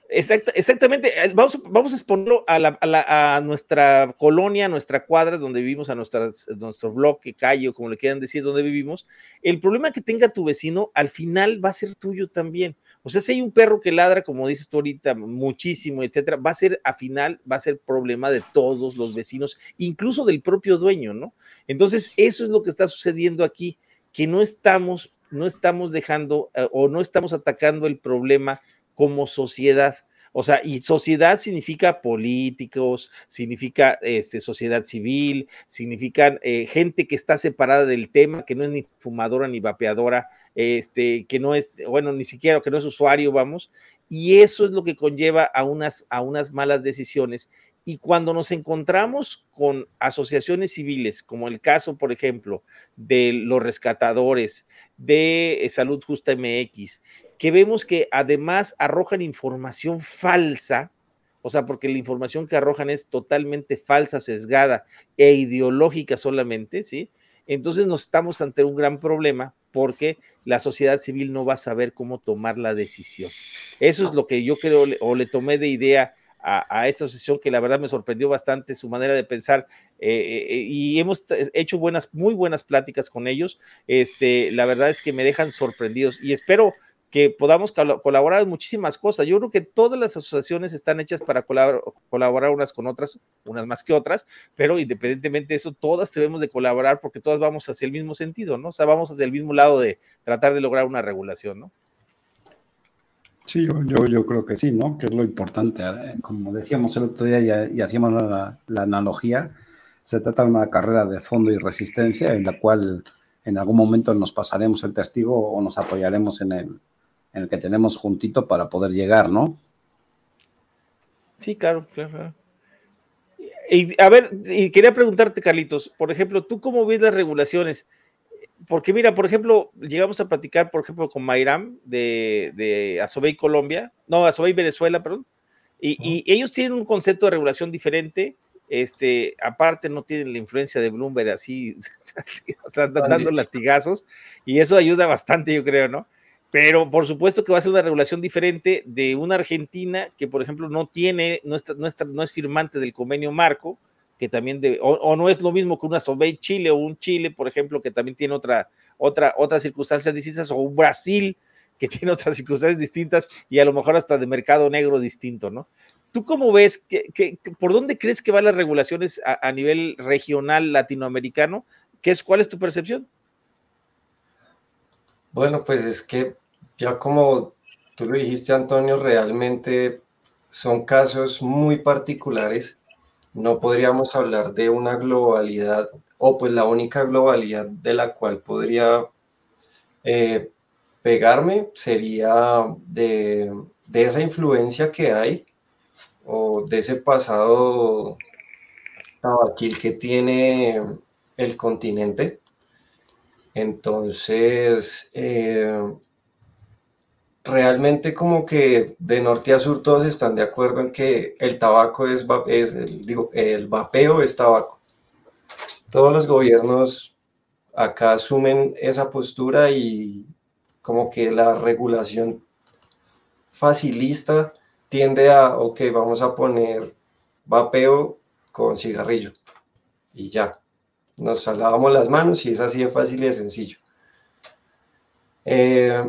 exactamente. Eh, vamos, vamos a exponerlo a, nuestra colonia, a nuestra cuadra donde vivimos, a nuestro bloque, calle o como le quieran decir, donde vivimos. El problema que tenga tu vecino al final va a ser tuyo también. O sea, si hay un perro que ladra, como dices tú ahorita, muchísimo, etcétera, va a ser, a final, va a ser problema de todos los vecinos, incluso del propio dueño, ¿no? Entonces, eso es lo que está sucediendo aquí, que no estamos no estamos dejando eh, o no estamos atacando el problema como sociedad. O sea, y sociedad significa políticos, significa este, sociedad civil, significan eh, gente que está separada del tema, que no es ni fumadora ni vapeadora, este, que no es, bueno, ni siquiera que no es usuario, vamos. Y eso es lo que conlleva a unas, a unas malas decisiones y cuando nos encontramos con asociaciones civiles, como el caso, por ejemplo, de los rescatadores, de eh, Salud Justa MX, que vemos que además arrojan información falsa, o sea, porque la información que arrojan es totalmente falsa, sesgada e ideológica solamente, ¿sí? Entonces nos estamos ante un gran problema porque la sociedad civil no va a saber cómo tomar la decisión. Eso es lo que yo creo o le tomé de idea a, esta asociación que la verdad me sorprendió bastante su manera de pensar eh, eh, y hemos hecho buenas, muy buenas pláticas con ellos. Este, la verdad es que me dejan sorprendidos y espero que podamos colaborar en muchísimas cosas. Yo creo que todas las asociaciones están hechas para colaborar, unas con otras, unas más que otras, pero independientemente de eso, todas debemos de colaborar porque todas vamos hacia el mismo sentido, ¿no? O sea, vamos hacia el mismo lado de tratar de lograr una regulación, ¿no? Sí, yo, yo, creo que sí, ¿no? Que es lo importante. ¿eh? Como decíamos el otro día y, hacíamos la, analogía, se trata de una carrera de fondo y resistencia en la cual en algún momento nos pasaremos el testigo o nos apoyaremos en el, en el que tenemos juntito para poder llegar, ¿no? Sí, claro, claro. Y a ver, y quería preguntarte, Carlitos, por ejemplo, ¿tú cómo ves las regulaciones? Porque mira, por ejemplo, llegamos a platicar, por ejemplo, con Mayram de, de Asobey Colombia, no, Asobey Venezuela, perdón, y, ellos tienen un concepto de regulación diferente, este, aparte no tienen la influencia de Bloomberg así, [LAUGHS] dando latigazos, y eso ayuda bastante, yo creo, ¿no? Pero por supuesto que va a ser una regulación diferente de una Argentina que, por ejemplo, no tiene, no, está, no, está, no es firmante del convenio marco, que también debe, o, no es lo mismo que una Sobey Chile o un Chile, por ejemplo, que también tiene otra, otra, otras circunstancias distintas, o un Brasil que [LAUGHS] tiene otras circunstancias distintas y a lo mejor hasta de mercado negro distinto, ¿no? ¿Tú cómo ves, que, por dónde crees que van las regulaciones a, nivel regional latinoamericano? ¿Qué es, ¿Cuál es tu percepción? Bueno, pues es que ya como tú lo dijiste, Antonio, realmente son casos muy particulares. No podríamos hablar de una globalidad o pues la única globalidad de la cual podría eh, pegarme sería de, de esa influencia que hay o de ese pasado tabaquil que tiene el continente. Entonces, eh, realmente como que de norte a sur todos están de acuerdo en que el tabaco es, es el, digo, el vapeo es tabaco. Todos los gobiernos acá asumen esa postura y como que la regulación facilista tiende a, ok, vamos a poner vapeo con cigarrillo y ya. Nos lavamos las manos y es así de fácil y de sencillo. Eh,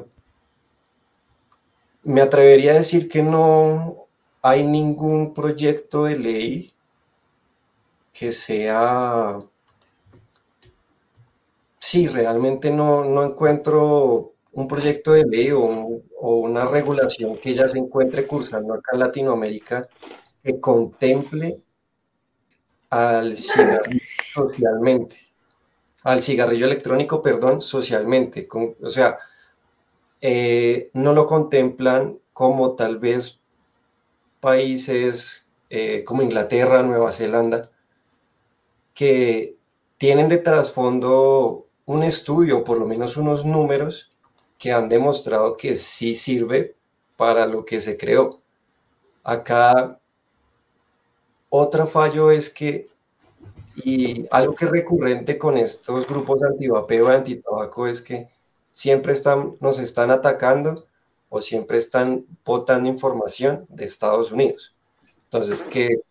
me atrevería a decir que no hay ningún proyecto de ley que sea... Sí, realmente no, no encuentro un proyecto de ley o, una regulación que ya se encuentre cursando acá en Latinoamérica que contemple al cigarrillo socialmente, al cigarrillo electrónico, perdón, socialmente. o sea, eh, no lo contemplan como tal vez países eh, como Inglaterra, Nueva Zelanda, que tienen de trasfondo un estudio, por lo menos unos números, que han demostrado que sí sirve para lo que se creó. Acá otro fallo es que, y algo que es recurrente con estos grupos antivapeo antitabaco es que siempre están, nos están atacando o siempre están botando información de Estados Unidos. Entonces, que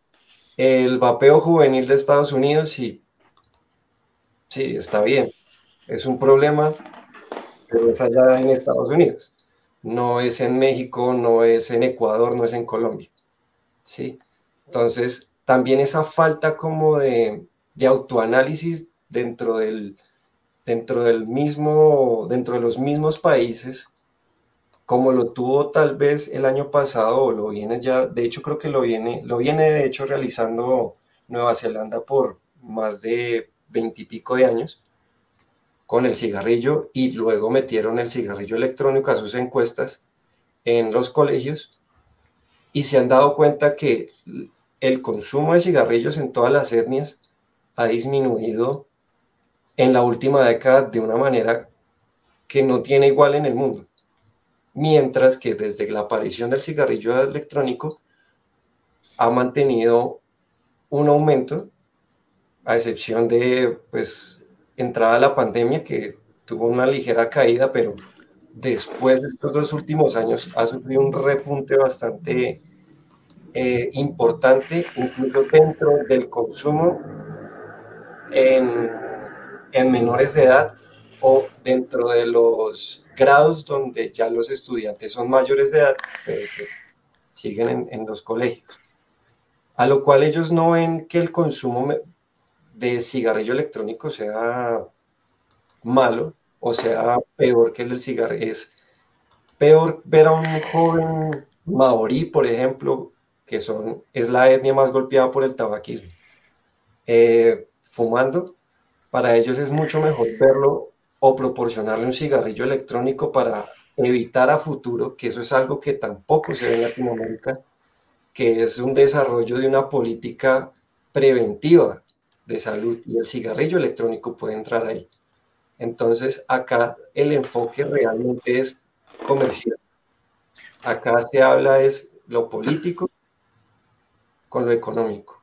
el vapeo juvenil de Estados Unidos, sí, sí, está bien. Es un problema pero es allá en Estados Unidos. No es en México, no es en Ecuador, no es en Colombia. ¿sí? Entonces, también esa falta como de, de autoanálisis dentro del, dentro del mismo, dentro de los mismos países, como lo tuvo tal vez el año pasado o lo viene ya, de hecho creo que lo viene, lo viene de hecho realizando Nueva Zelanda por más de veintipico de años, con el cigarrillo y luego metieron el cigarrillo electrónico a sus encuestas en los colegios y se han dado cuenta que el consumo de cigarrillos en todas las etnias ha disminuido en la última década de una manera que no tiene igual en el mundo. Mientras que desde la aparición del cigarrillo electrónico ha mantenido un aumento, a excepción de pues, entrada la pandemia, que tuvo una ligera caída, pero después de estos dos últimos años ha sufrido un repunte bastante eh, importante, incluso dentro del consumo en, en menores de edad o dentro de los grados donde ya los estudiantes son mayores de edad, pero que siguen en, los colegios. A lo cual ellos no ven que el consumo de cigarrillo electrónico sea malo o sea peor que el del cigarrillo. Es peor ver a un joven maorí, por ejemplo, que son, es la etnia más golpeada por el tabaquismo, eh, fumando. Para ellos es mucho mejor verlo o proporcionarle un cigarrillo electrónico para evitar a futuro, que eso es algo que tampoco se ve en Latinoamérica, que es un desarrollo de una política preventiva de salud y el cigarrillo electrónico puede entrar ahí. Entonces, acá el enfoque realmente es comercial. Acá se habla es lo político con lo económico.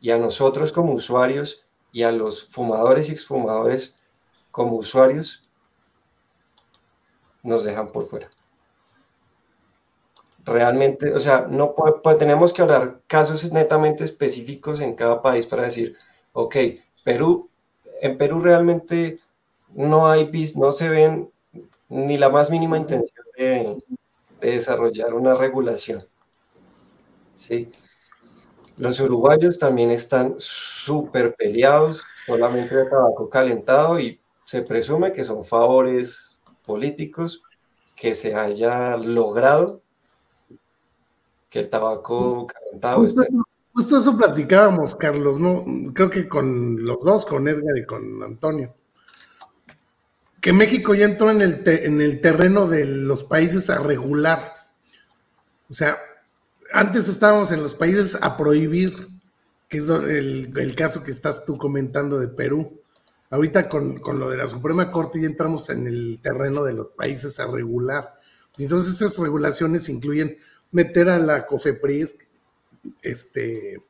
Y a nosotros como usuarios y a los fumadores y exfumadores como usuarios nos dejan por fuera. realmente, o sea, no tenemos que hablar casos netamente específicos en cada país para decir, ok, Perú, en Perú realmente no hay, no se ven ni la más mínima intención de, desarrollar una regulación. ¿sí? Los uruguayos también están súper peleados, solamente de tabaco calentado y se presume que son favores políticos que se haya logrado que el tabaco calentado justo, Justo eso platicábamos, Carlos, ¿no? Creo que con los dos, con Edgar y con Antonio. Que México ya entró en el, en el terreno de los países a regular. O sea, antes estábamos en los países a prohibir, que es el, el caso que estás tú comentando de Perú. Ahorita con, con, lo de la Suprema Corte ya entramos en el terreno de los países a regular. Entonces esas regulaciones incluyen meter a la COFEPRIS, este,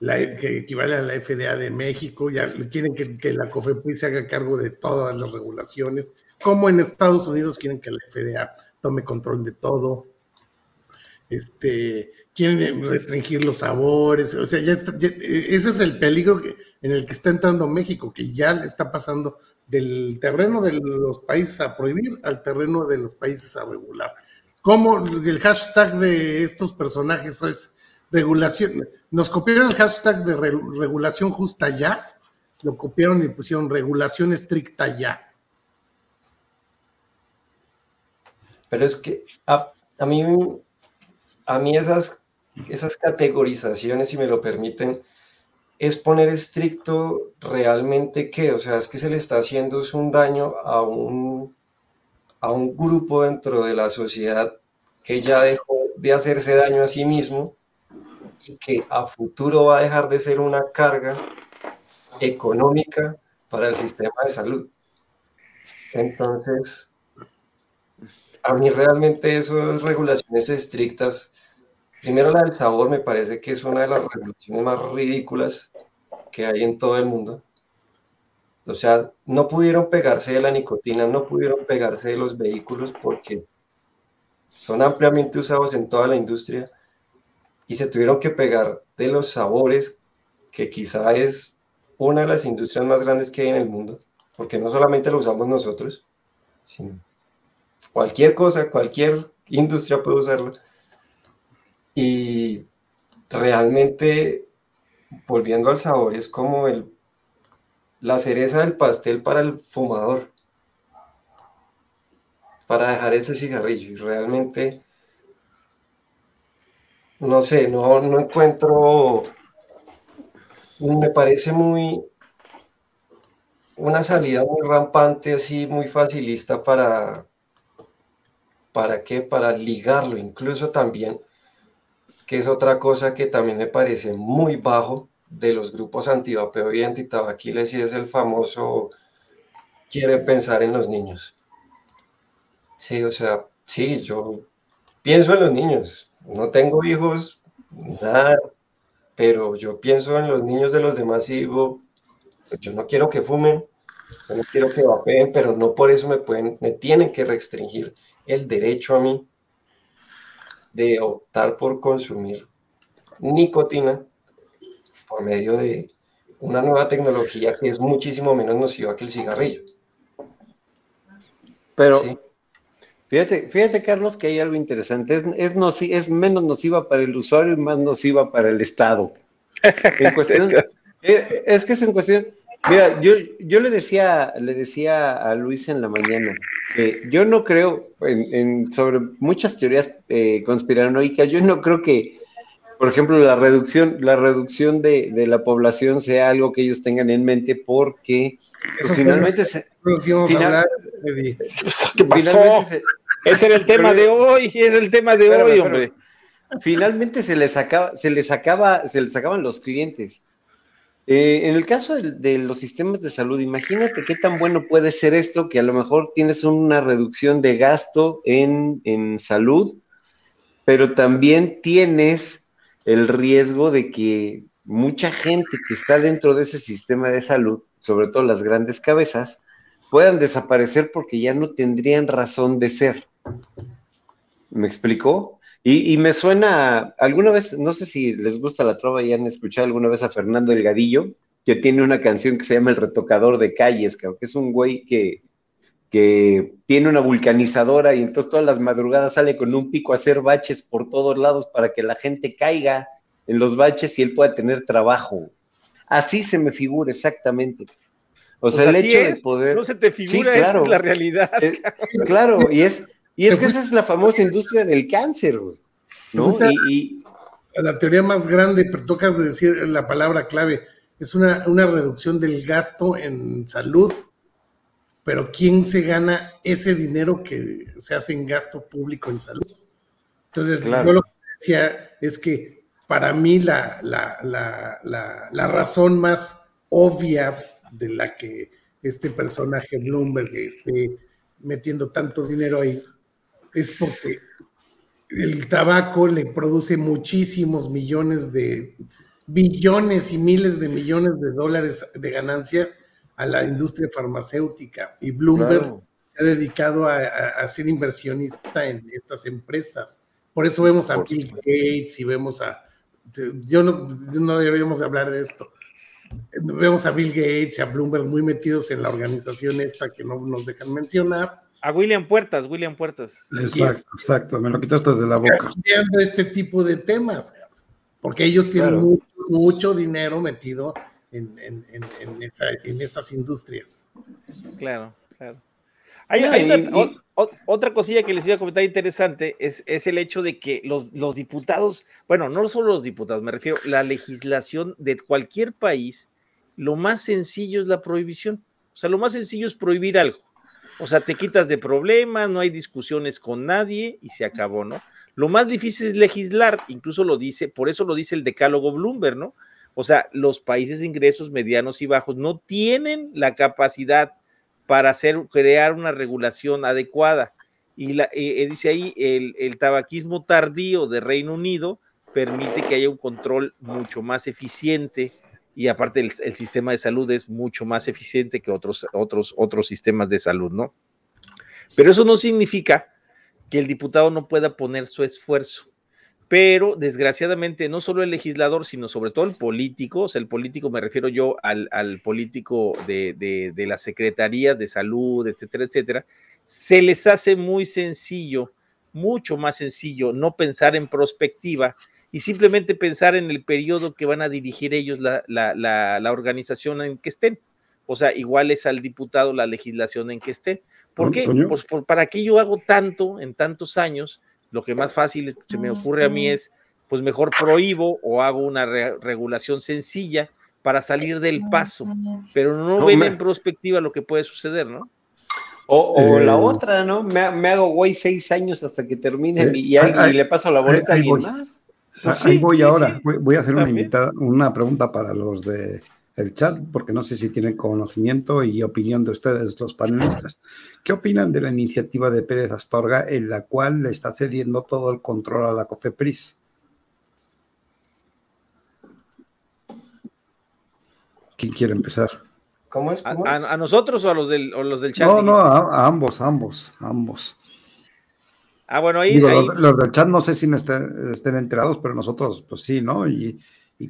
la, que equivale a la FDA de México, ya quieren que, que, la COFEPRIS se haga cargo de todas las regulaciones, como en Estados Unidos quieren que la FDA tome control de todo, este, quieren restringir los sabores, o sea, ya, ese es el peligro en el que está entrando México, que ya le está pasando del terreno de los países a prohibir al terreno de los países a regular. ¿Cómo el hashtag de estos personajes es regulación? Nos copiaron el hashtag de regulación justa ya, lo copiaron y pusieron regulación estricta ya. Pero es que a, mí, a mí esas, esas categorizaciones, si me lo permiten, es poner estricto realmente qué, o sea, es que se le está haciendo un daño a un a un grupo dentro de la sociedad que ya dejó de hacerse daño a sí mismo y que a futuro va a dejar de ser una carga económica para el sistema de salud. Entonces, a mí realmente esas regulaciones estrictas, primero la del sabor me parece que es una de las regulaciones más ridículas que hay en todo el mundo. O sea, no pudieron pegarse de la nicotina, no pudieron pegarse de los vehículos porque son ampliamente usados en toda la industria y se tuvieron que pegar de los sabores, que quizá es una de las industrias más grandes que hay en el mundo, porque no solamente lo usamos nosotros, sino cualquier cosa, cualquier industria puede usarla. Y realmente, volviendo al sabor, es como el la cereza del pastel para el fumador, para dejar ese cigarrillo. Y realmente, no sé, no, no encuentro, me parece muy, una salida muy rampante, así, muy facilista para, ¿para qué? Para ligarlo, incluso también, que es otra cosa que también me parece muy bajo, de los grupos antivapeo y antitabaquiles y es el famoso quieren pensar en los niños. Sí, o sea, sí, yo pienso en los niños. No tengo hijos, nada, pero yo pienso en los niños de los demás y pues yo no quiero que fumen, yo no quiero que vapeen, pero no por eso me pueden, me tienen que restringir el derecho a mí de optar por consumir nicotina por medio de una nueva tecnología que es muchísimo menos nociva que el cigarrillo. Pero fíjate, fíjate, Carlos, que hay algo interesante. Es, es, es menos nociva para el usuario y más nociva para el Estado. En [LAUGHS] cuestión, eh, es que es en cuestión. Mira, yo, yo le decía, le decía a Luis en la mañana yo no creo en, sobre muchas teorías eh, conspiranoicas, yo no creo que por ejemplo, la reducción, la reducción de, la población sea algo que ellos tengan en mente porque pues, finalmente se... ¿Qué pasó? Ese era el tema de hoy, era el tema de hoy, hombre. Finalmente se les acaba, se les acaba, se les acaban los clientes. Eh, en el caso de, los sistemas de salud, imagínate qué tan bueno puede ser esto que a lo mejor tienes una reducción de gasto en, en salud, pero también tienes el riesgo de que mucha gente que está dentro de ese sistema de salud, sobre todo las grandes cabezas, puedan desaparecer porque ya no tendrían razón de ser. ¿Me explicó? Y, me suena, alguna vez, no sé si les gusta la trova y han escuchado alguna vez a Fernando Elgadillo, que tiene una canción que se llama El Retocador de Calles, que es un güey que, que tiene una vulcanizadora y entonces todas las madrugadas sale con un pico a hacer baches por todos lados para que la gente caiga en los baches y él pueda tener trabajo. Así se me figura exactamente. O sea, el hecho de poder. No se te figura, esa es la realidad. Eh, claro, y es, y es que esa es la famosa industria del cáncer, güey. ¿no? Y, La teoría más grande, pero tocas de decir la palabra clave, es una, una reducción del gasto en salud, pero ¿quién se gana ese dinero que se hace en gasto público en salud? Entonces, yo lo que decía es que para mí la, la, la, la razón más obvia de la que este personaje Bloomberg esté metiendo tanto dinero ahí es porque el tabaco le produce muchísimos millones de billones y miles de millones de dólares de ganancias a la industria farmacéutica y Bloomberg se ha dedicado a, a, ser inversionista en estas empresas. Por eso vemos a Bill Gates y vemos a... Yo no, no deberíamos hablar de esto. Vemos a Bill Gates y a Bloomberg muy metidos en la organización esta que no nos dejan mencionar a William Puertas, William Puertas. Exacto, exacto, me lo quitaste de la boca. este tipo de temas, porque ellos tienen mucho, dinero metido en, esas industrias. Claro, claro. Hay, otra cosilla que les iba a comentar interesante, es, es el hecho de que los, los diputados, bueno, no solo los diputados, me refiero, la legislación de cualquier país, lo más sencillo es la prohibición. O sea, lo más sencillo es prohibir algo o sea, te quitas de problemas, no hay discusiones con nadie y se acabó, ¿no? Lo más difícil es legislar, incluso lo dice, por eso lo dice el decálogo Bloomberg, ¿no? O sea, los países de ingresos medianos y bajos no tienen la capacidad para hacer, crear una regulación adecuada. Y la, eh, eh, dice ahí, el, el tabaquismo tardío de Reino Unido permite que haya un control mucho más eficiente y aparte el, sistema de salud es mucho más eficiente que otros, otros, otros sistemas de salud, ¿no? Pero eso no significa que el diputado no pueda poner su esfuerzo. Pero desgraciadamente no solo el legislador, sino sobre todo el político, o sea, el político me refiero yo al, político de, de, de las secretarías de salud, etcétera, etcétera, se les hace muy sencillo, mucho más sencillo no pensar en prospectiva y simplemente pensar en el periodo que van a dirigir ellos la, la, organización en que estén. O sea, igual es al diputado la legislación en que estén. ¿Por qué? Pues por, para qué yo hago tanto en tantos años, lo que más fácil se me ocurre a mí es, pues mejor prohíbo o hago una regulación sencilla para salir del paso, pero no, ven en perspectiva lo que puede suceder, ¿no? O, la eh, otra, ¿no? Me, hago güey seis años hasta que termine eh, y, y, le paso la boleta a alguien más. Ahí voy ahora. Voy a hacer una, invitada, una pregunta para los de el chat, porque no sé si tienen conocimiento y opinión de ustedes, los panelistas. ¿Qué opinan de la iniciativa de Pérez Astorga en la cual le está cediendo todo el control a la COFEPRIS? ¿Quién quiere empezar? ¿Cómo es? ¿A, nosotros o a los del, los del chat? No, no, a, ambos, ambos, ambos. Ah, bueno, ahí. Los, del chat no sé si estén, enterados, pero nosotros, pues sí, ¿no? Y,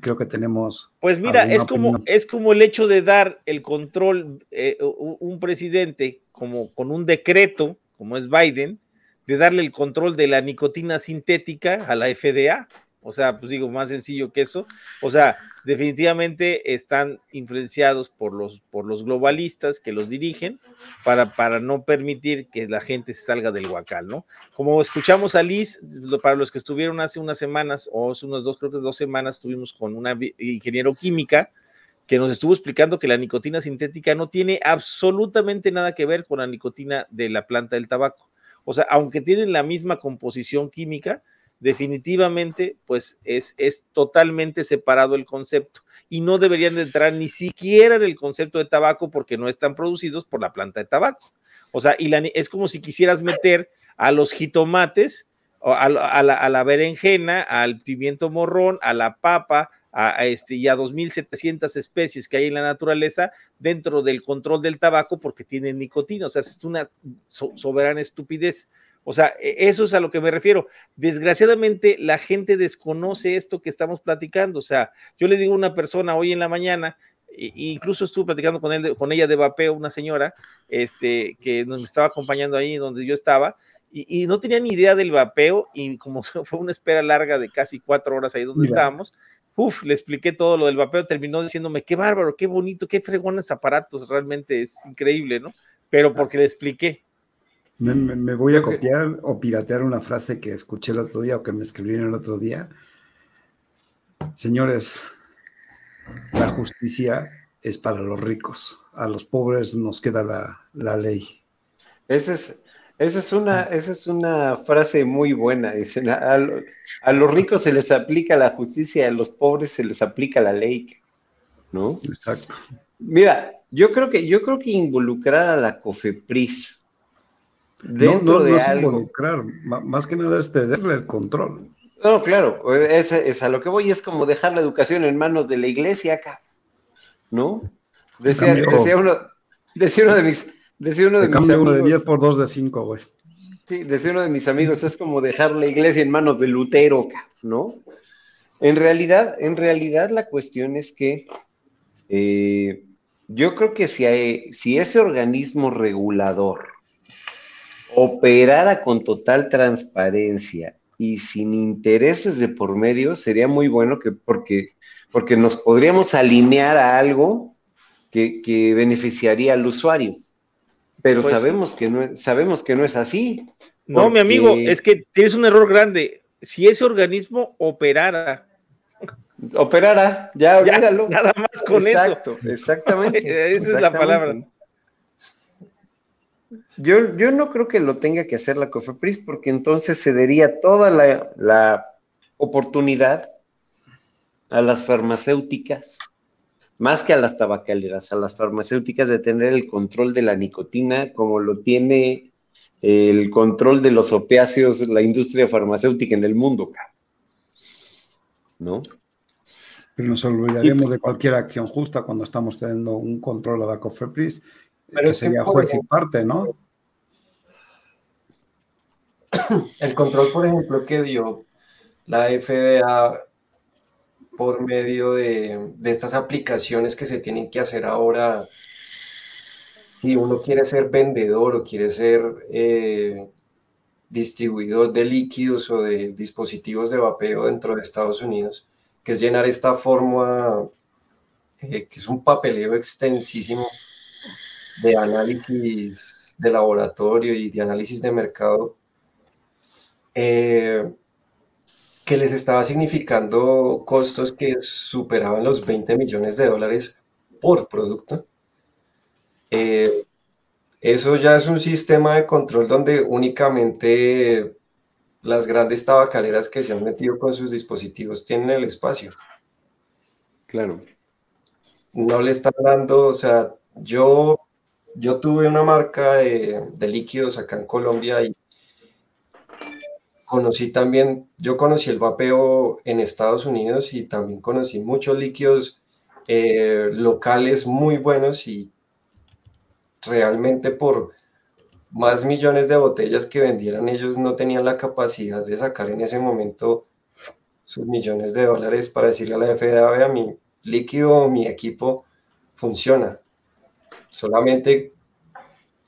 creo que tenemos. Pues mira, es como, es como el hecho de dar el control, eh, un presidente como con un decreto, como es Biden, de darle el control de la nicotina sintética a la FDA. O sea, pues digo, más sencillo que eso. O sea, definitivamente están influenciados por los, por los globalistas que los dirigen para, para no permitir que la gente salga del huacal, ¿no? Como escuchamos a Liz, para los que estuvieron hace unas semanas, o hace unas dos, creo que dos semanas, estuvimos con una ingeniero química que nos estuvo explicando que la nicotina sintética no tiene absolutamente nada que ver con la nicotina de la planta del tabaco. O sea, aunque tienen la misma composición química, definitivamente pues es, es totalmente separado el concepto y no deberían de entrar ni siquiera en el concepto de tabaco porque no están producidos por la planta de tabaco. O sea, y es como si quisieras meter a los jitomates, a, a, la, a la, berenjena, al pimiento morrón, a la papa, a, este, y a 2.700 especies que hay en la naturaleza dentro del control del tabaco porque tienen nicotina. O sea, es una soberana estupidez. O sea, e, eso es a lo que me refiero. Desgraciadamente, la gente desconoce esto que estamos platicando. O sea, yo le digo a una persona hoy en la mañana, incluso estuve platicando con, él, con ella de vapeo, una señora este, que nos estaba acompañando ahí donde yo estaba, y, no tenía ni idea del vapeo, y como [LAUGHS] fue una espera larga de casi cuatro horas ahí donde estábamos, uf, le expliqué todo lo del vapeo, terminó diciéndome, qué bárbaro, qué bonito, qué fregones aparatos, realmente es increíble, ¿no? Pero porque le expliqué. Me, voy a copiar o piratear una frase que escuché el otro día o que me escribieron el otro día. Señores, la justicia es para los ricos, a los pobres nos queda la, la ley. Ese es, esa es una, esa es una frase muy buena. Dicen, a, los ricos se les aplica la justicia, a los pobres se les aplica la ley. ¿No? Exacto. Mira, yo creo que, yo creo que involucrar a la COFEPRIS dentro de algo. Involucrar, más que nada es cederle el control. No, claro, es, es, a lo que voy, es como dejar la educación en manos de la iglesia acá, ¿no? Decía, decía uno, decía uno de mis, Decía uno de mis amigos. de 10 por 2 de 5, güey. Sí, decía uno de mis amigos, es como dejar la iglesia en manos de Lutero, ¿no? En realidad, en realidad la cuestión es que eh, yo creo que si, si ese organismo regulador operara con total transparencia y sin intereses de por medio, sería muy bueno que porque, porque nos podríamos alinear a algo que, que beneficiaría al usuario pero pues sabemos, que no, sabemos que no es así. No, mi amigo, es que tienes un error grande. Si ese organismo operara. Operara, ya, olvídalo. Nada más con Exacto, Exactamente. [LAUGHS] Esa es la palabra. Yo, yo no creo que lo tenga que hacer la COFEPRIS porque entonces cedería toda la, la oportunidad a las farmacéuticas más que a las tabacaleras, a las farmacéuticas de tener el control de la nicotina como lo tiene el control de los opiáceos, la industria farmacéutica en el mundo. ¿No? Pero nos olvidaremos de cualquier acción justa cuando estamos teniendo un control a la COFEPRIS, Pero que sería juez y parte, ¿no? El control, por ejemplo, que dio la FDA por medio de, estas aplicaciones que se tienen que hacer ahora. Si uno quiere ser vendedor o quiere ser eh, distribuidor de líquidos o de dispositivos de vapeo dentro de Estados Unidos, que es llenar esta forma, eh, que es un papeleo extensísimo de análisis de laboratorio y de análisis de mercado. Eh, que les estaba significando costos que superaban los 20 millones de dólares por producto. Eh, eso ya es un sistema de control donde únicamente las grandes tabacaleras que se han metido con sus dispositivos tienen el espacio. Claro. No le están dando, o sea, yo, yo tuve una marca de, líquidos acá en Colombia y conocí también, yo conocí el vapeo en Estados Unidos y también conocí muchos líquidos eh, locales muy buenos y realmente por más millones de botellas que vendieran ellos no tenían la capacidad de sacar en ese momento sus millones de dólares para decirle a la FDA, a mi líquido, mi equipo funciona. Solamente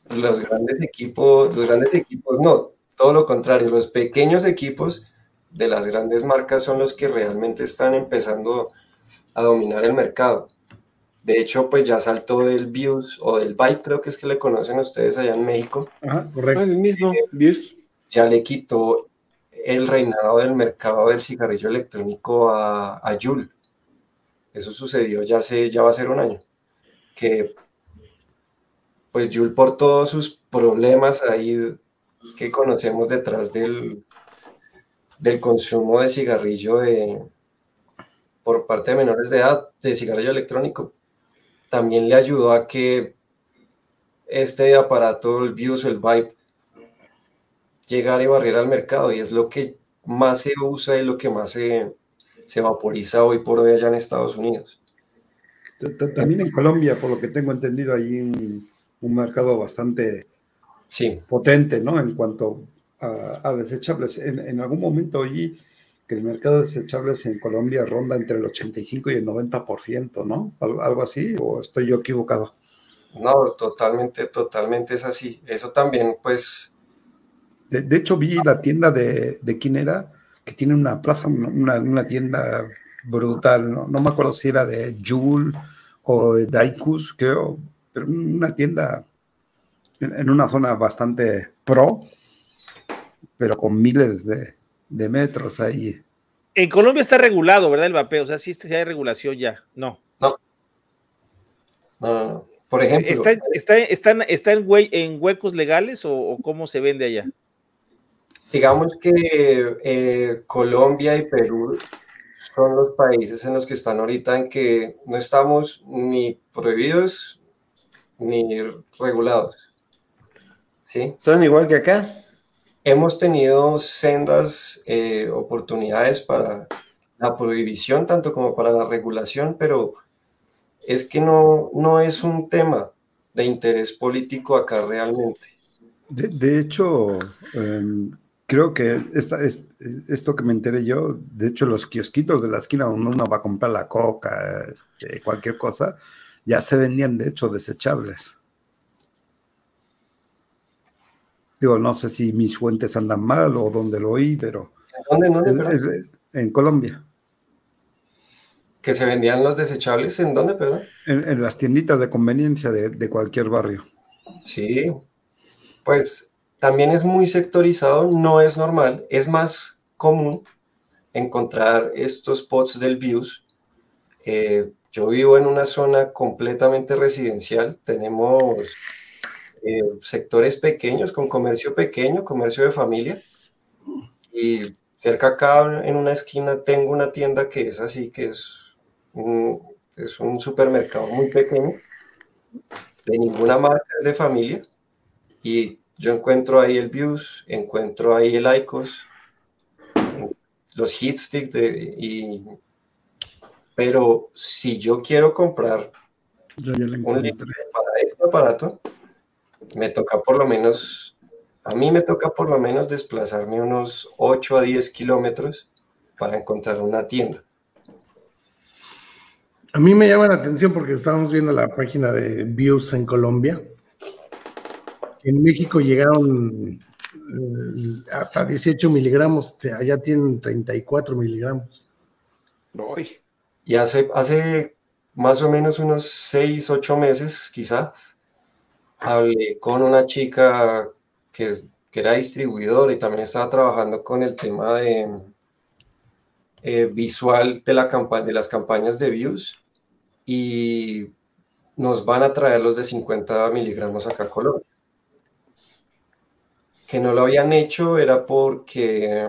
los grandes equipos, los grandes equipos no, todo lo contrario, los pequeños equipos de las grandes marcas son los que realmente están empezando a dominar el mercado. De hecho, pues ya saltó del Views o del Vibe, creo que es que le conocen ustedes allá en México. Ajá, correcto. El mismo, Views. Ya le quitó el reinado del mercado del cigarrillo electrónico a, a Juul. Eso sucedió ya hace, ya va a ser un año. Que pues Juul por todos sus problemas ahí que conocemos detrás del, del consumo de cigarrillo de, por parte de menores de edad, de cigarrillo electrónico, también le ayudó a que este aparato, el Views el Vibe, llegara y barriera al mercado y es lo que más se usa y lo que más se, se vaporiza hoy por hoy allá en Estados Unidos. También en Colombia, por lo que tengo entendido, hay un, un mercado bastante sí. potente, ¿no? En cuanto a, desechables. En, algún momento oí que el mercado de desechables en Colombia ronda entre el 85 y el 90%, ¿no? Algo así, o estoy yo equivocado. No, totalmente, totalmente es así. Eso también, pues... De, hecho, vi la tienda de, de quién era, que tiene una plaza, una, tienda brutal, ¿no? no me acuerdo si era de Joule o de Daikus, creo, pero una tienda en, una zona bastante pro, pero con miles de, metros ahí. En Colombia está regulado, ¿verdad? El vapeo, o sea, sí, hay regulación ya, no. No. No, Por ejemplo. ¿Está, está, está, en, en, huecos legales o, cómo se vende allá? Digamos que eh, Colombia y Perú son los países en los que están ahorita en que no estamos ni prohibidos ni regulados. ¿Sí? ¿Son igual que acá? Hemos tenido sendas eh, oportunidades para la prohibición, tanto como para la regulación, pero es que no, no es un tema de interés político acá realmente. De, hecho, em, creo que esta, esto que me enteré yo, de hecho los kiosquitos de la esquina donde uno va a comprar la coca, este, cualquier cosa, ya se vendían de hecho desechables. Digo, no sé si mis fuentes andan mal o dónde lo oí, pero... ¿Dónde, dónde, en Colombia. ¿Que se vendían los desechables? ¿En dónde, perdón? En, las tienditas de conveniencia de, de cualquier barrio. Sí, pues también es muy sectorizado, no es normal, es más común encontrar estos spots del Views. Eh, yo vivo en una zona completamente residencial, tenemos eh, sectores pequeños con comercio pequeño, comercio de familia, y cerca acá en una esquina tengo una tienda que es así, que es un, es un supermercado muy pequeño, de ninguna marca, es de familia, y yo encuentro ahí el Views, encuentro ahí el ICOS, los Hitstick, de, y, pero si yo quiero comprar un para este aparato, me toca por lo menos, a mí me toca por lo menos desplazarme unos 8 a 10 kilómetros para encontrar una tienda. A mí me llama la atención porque estábamos viendo la página de Views en Colombia en México llegaron eh, hasta 18 miligramos, allá tienen 34 miligramos. Y hace, hace más o menos unos 6, 8 meses, quizá, hablé con una chica que, que era distribuidora y también estaba trabajando con el tema de eh, visual de, la de las campañas de views. Y nos van a traer los de 50 miligramos acá a Colombia. Que no lo habían hecho era porque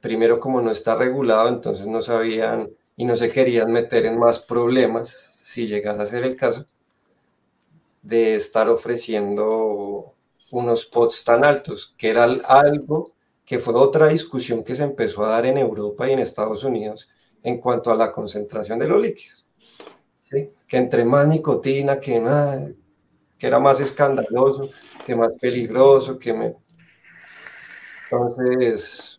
primero como no está regulado, entonces no sabían y no se querían meter en más problemas, si llegara a ser el caso, de estar ofreciendo unos pots tan altos, que era algo que fue otra discusión que se empezó a dar en Europa y en Estados Unidos en cuanto a la concentración de los líquidos. ¿sí? Que entre más nicotina, que, más, que era más escandaloso, que más peligroso, que me, entonces,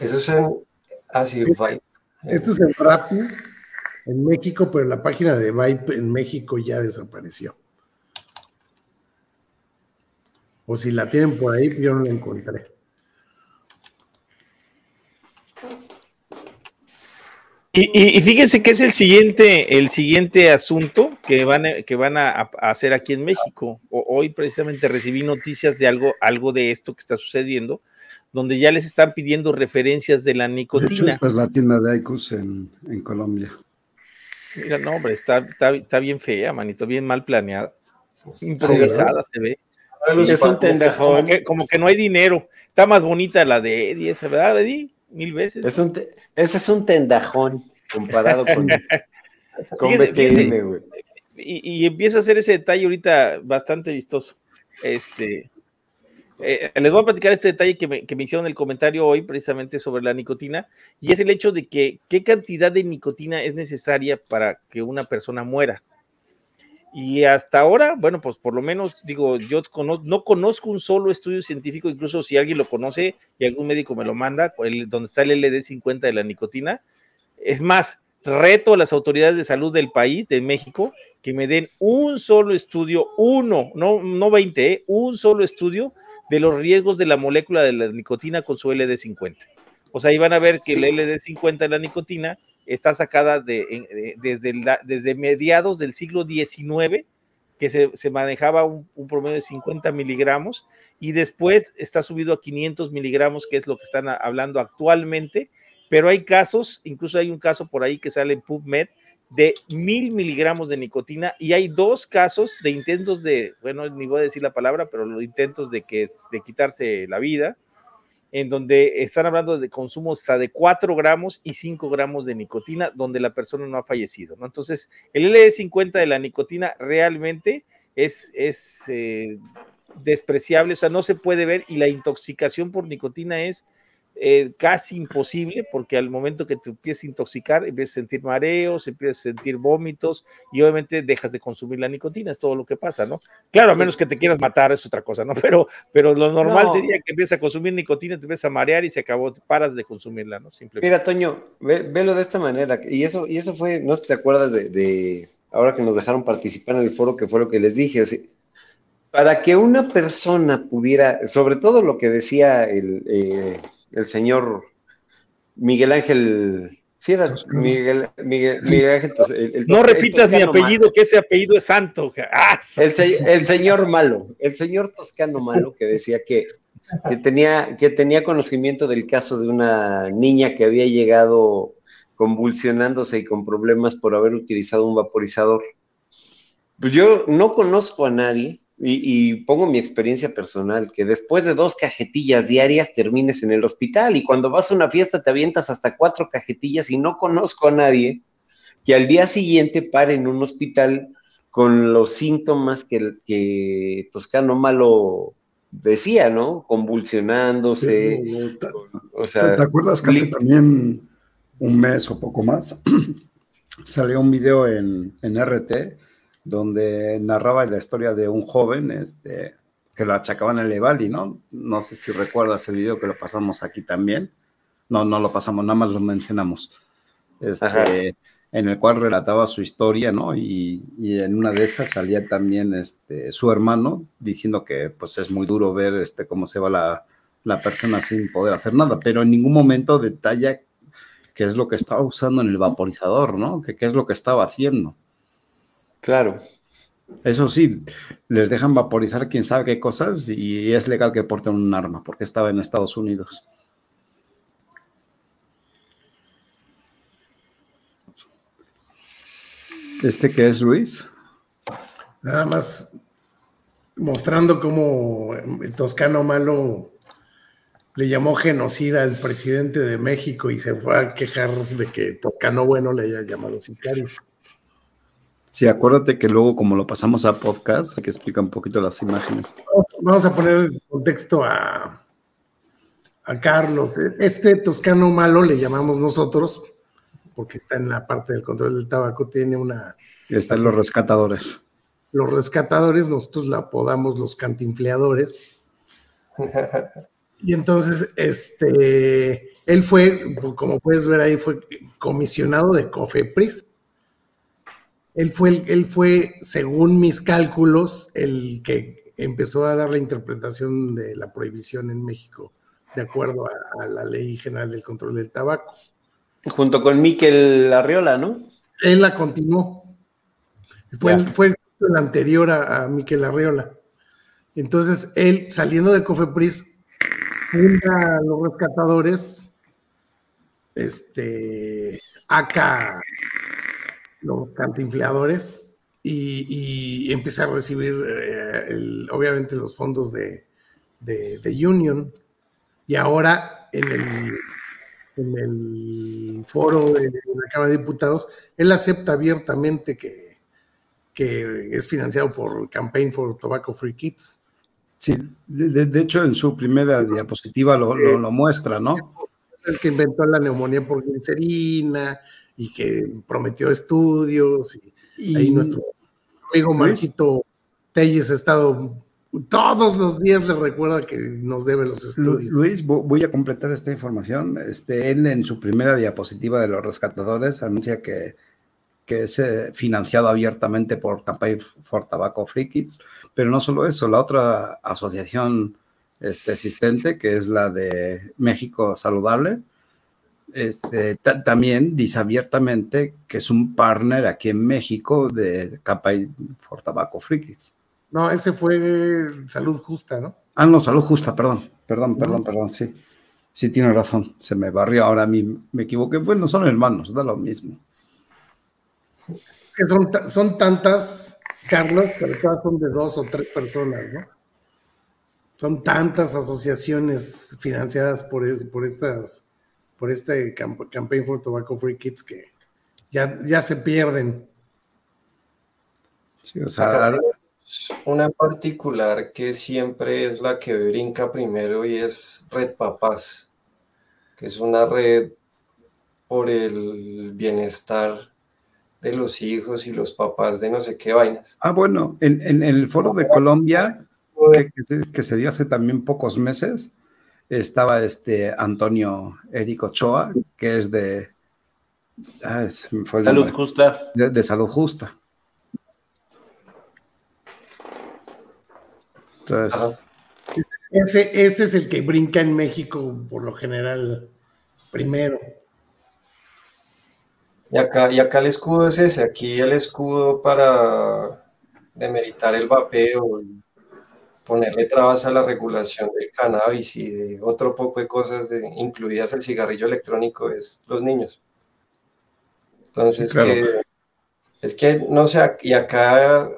eso es en así Vibe. Esto es en Rappi, en México, pero la página de Vibe en México ya desapareció. O si la tienen por ahí, yo no la encontré. Y, fíjense que es el siguiente, el siguiente asunto que van, a, que van a, hacer aquí en México. hoy precisamente recibí noticias de algo, algo de esto que está sucediendo, donde ya les están pidiendo referencias de la nicotina. De hecho, esta es la tienda de Icus en, Colombia. Mira, no, hombre, está, está, bien fea, manito, bien mal planeada. Improvisada se ve. es un tendajón. Como que, no hay dinero. Está más bonita la de Eddie, esa, ¿verdad, Eddie? Mil veces. Es un ese es un tendajón comparado con, [LAUGHS] con Y, empieza a hacer ese detalle ahorita bastante vistoso. Este, eh, les voy a platicar este detalle que me, que me hicieron el comentario hoy precisamente sobre la nicotina, y es el hecho de que qué cantidad de nicotina es necesaria para que una persona muera. Y hasta ahora, bueno, pues por lo menos digo, yo no conozco un solo estudio científico, incluso si alguien lo conoce y algún médico me lo manda, donde está el LD50 de la nicotina. Es más, reto a las autoridades de salud del país, de México, que me den un solo estudio, uno, no, no 20, ¿eh? un solo estudio de los riesgos de la molécula de la nicotina con su LD50. O sea, ahí van a ver que el LD50 de la nicotina está sacada de, desde, desde mediados del siglo XIX, que se, manejaba un, promedio de 50 miligramos, y después está subido a 500 miligramos, que es lo que están hablando actualmente, pero hay casos, incluso hay un caso por ahí que sale en PubMed, de mil miligramos de nicotina y hay dos casos de intentos de, bueno, ni voy a decir la palabra, pero los intentos de, que, de quitarse la vida, en donde están hablando de consumo hasta de 4 gramos y 5 gramos de nicotina, donde la persona no ha fallecido. ¿no? Entonces, el LD50 de la nicotina realmente es, es eh, despreciable, o sea, no se puede ver y la intoxicación por nicotina es eh, casi imposible porque al momento que te empiezas a intoxicar, empiezas a sentir mareos, empiezas a sentir vómitos y obviamente dejas de consumir la nicotina, es todo lo que pasa, ¿no? Claro, a menos que te quieras matar, es otra cosa, ¿no? [LAUGHS] Pero, pero lo normal sería que empieces a consumir nicotina, te empiezas a marear y se acabó, paras de consumirla, ¿no? Simplemente. Mira, Toño, velo de esta manera, y eso, y eso fue, no sé si te acuerdas de, ahora que nos dejaron participar en el foro, que fue lo que les dije, o sea, para que una persona pudiera, sobre todo lo que decía el... Eh, el señor Miguel Ángel. Sí, era Miguel, Miguel, Ángel. no repitas mi apellido, que ese apellido es santo. Ah, el, señor malo, el señor Toscano malo, que decía que, que, tenía, que tenía conocimiento del caso de una niña que había llegado convulsionándose y con problemas por haber utilizado un vaporizador. Pues yo no conozco a nadie y, pongo mi experiencia personal, que después de dos cajetillas diarias termines en el hospital y cuando vas a una fiesta te avientas hasta cuatro cajetillas y no conozco a nadie que al día siguiente pare en un hospital con los síntomas que, que Toscano Malo decía, ¿no? Convulsionándose. o sea, ¿Te, acuerdas que hace también un mes o poco más [CLEARS THROAT] salió un video en, en RT? Donde narraba la historia de un joven este, que lo achacaban el Evali, ¿no? No sé si recuerdas el video que lo pasamos aquí también. No, no lo pasamos, nada más lo mencionamos. Este, en el cual relataba su historia, ¿no? Y, en una de esas salía también este, su hermano diciendo que pues es muy duro ver este, cómo se va la, la persona sin poder hacer nada, pero en ningún momento detalla qué es lo que estaba usando en el vaporizador, ¿no? Que qué es lo que estaba haciendo. Claro. Eso sí, les dejan vaporizar quién sabe qué cosas y es legal que porten un arma porque estaba en Estados Unidos. ¿Este qué es, Luis? Nada más mostrando cómo el Toscano Malo le llamó genocida al presidente de México y se fue a quejar de que Toscano Bueno le haya llamado sicario. Sí, acuérdate que luego, como lo pasamos a podcast, hay que explicar un poquito las imágenes. Vamos a poner en contexto a, a Carlos. Este toscano malo le llamamos nosotros, porque está en la parte del control del tabaco, tiene una. Están los rescatadores. Los rescatadores, nosotros la apodamos los cantinfleadores. [LAUGHS] y entonces, este, él fue, como puedes ver ahí, fue comisionado de COFEPRIS él fue, él fue, según mis cálculos, el que empezó a dar la interpretación de la prohibición en México, de acuerdo a, la Ley General del Control del Tabaco. Junto con Miquel Arriola, ¿no? Él la continuó. Fue, fue el anterior a, a Miquel Arriola. Entonces, él, saliendo de Cofepris, funda a los rescatadores, este, acá los cantinfleadores y, y empieza a recibir eh, obviamente los fondos de, de, Union y ahora en el, en el foro de, la Cámara de Diputados, él acepta abiertamente que, que es financiado por Campaign for Tobacco Free Kids. Sí, de, hecho en su primera diapositiva lo, lo, muestra, ¿no? El que inventó la neumonía por glicerina, y que prometió estudios y, ahí nuestro amigo Marquito Telles ha estado todos los días le recuerda que nos debe los estudios. Luis, voy a completar esta información. Este, él en su primera diapositiva de los rescatadores anuncia que, que es eh, financiado abiertamente por Campaign for Tobacco Free Kids, pero no solo eso, la otra asociación este, existente, que es la de México Saludable, este, también dice abiertamente que es un partner aquí en México de Campaign for Tobacco Free Kids. No, ese fue Salud Justa, ¿no? Ah, no, Salud Justa, perdón, perdón, perdón, perdón, sí. Sí, tiene razón, se me barrió ahora a mí, me equivoqué. Bueno, son hermanos, da lo mismo. Que son, son tantas, Carlos, pero todas son de dos o tres personas, ¿no? Son tantas asociaciones financiadas por, por estas, por este Campaign for Tobacco Free Kids que ya, ya se pierden. Sí, o sea, una particular que siempre es la que brinca primero y es Red Papás, que es una red por el bienestar de los hijos y los papás de no sé qué vainas. Ah, bueno, en, el foro de Colombia, que, se, dio hace también pocos meses, estaba este Antonio Eric Ochoa, que es de... Ah, salud Justa. de Salud Justa. ese, ese es el que brinca en México por lo general primero. Y acá, y acá el escudo es ese, aquí el escudo para demeritar el vapeo y ponerle trabas a la regulación del cannabis y de otro poco de cosas, de, incluidas el cigarrillo electrónico, es los niños. Entonces, es que, no sé, y acá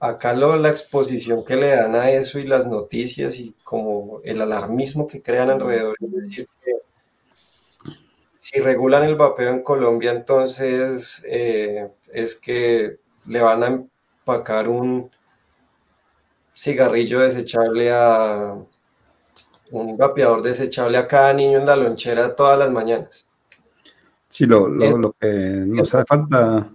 acá la exposición que le dan a eso y las noticias y como el alarmismo que crean alrededor, es decir, que si regulan el vapeo en Colombia, entonces eh, es que le van a empacar un cigarrillo desechable a un vapeador desechable a cada niño en la lonchera todas las mañanas. Sí, lo, lo que nos hace falta,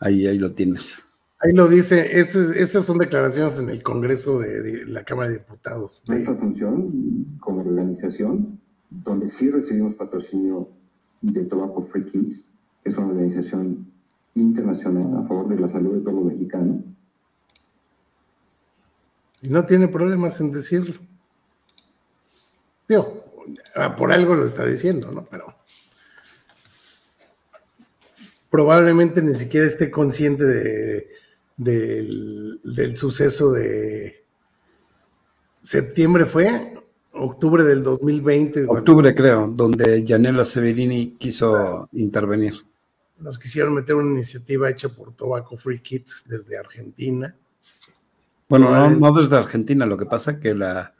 ahí, ahí lo tienes. Ahí lo dice, este, estas son declaraciones en el Congreso de, la Cámara de Diputados. Nuestra función como organización, donde sí recibimos patrocinio de Tobacco Free Kids, es una organización internacional a favor de la salud de todos los mexicanos. Y no tiene problemas en decirlo. Tío, por algo lo está diciendo, ¿no? Pero probablemente ni siquiera esté consciente de del, suceso de septiembre fue, octubre del 2020. Octubre creo, donde Janela Severini quiso intervenir. Nos quisieron meter una iniciativa hecha por Tobacco Free Kids desde Argentina. Bueno, no, desde Argentina, lo que pasa es que la,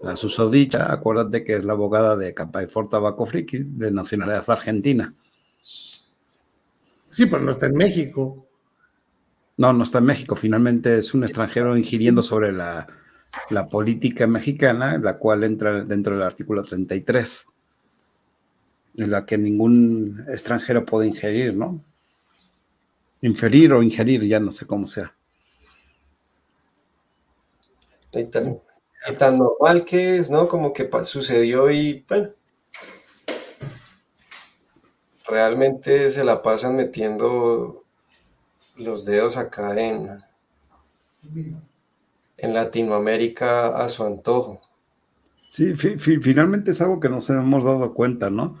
la susodicha, acuérdate que es la abogada de Campay for Tobacco Free Kids de nacionalidad argentina. Sí, pero no está en México. No, no está en México. Finalmente es un extranjero ingiriendo sobre la, política mexicana, la cual entra dentro del artículo 33, en la que ningún extranjero puede ingerir, ¿no? Inferir o ingerir, ya no sé cómo sea. Y tan, tan normal que es, ¿no? Como que sucedió y, bueno, realmente se la pasan metiendo los dedos acá en, en Latinoamérica a su antojo. Sí, finalmente es algo que nos hemos dado cuenta, ¿no?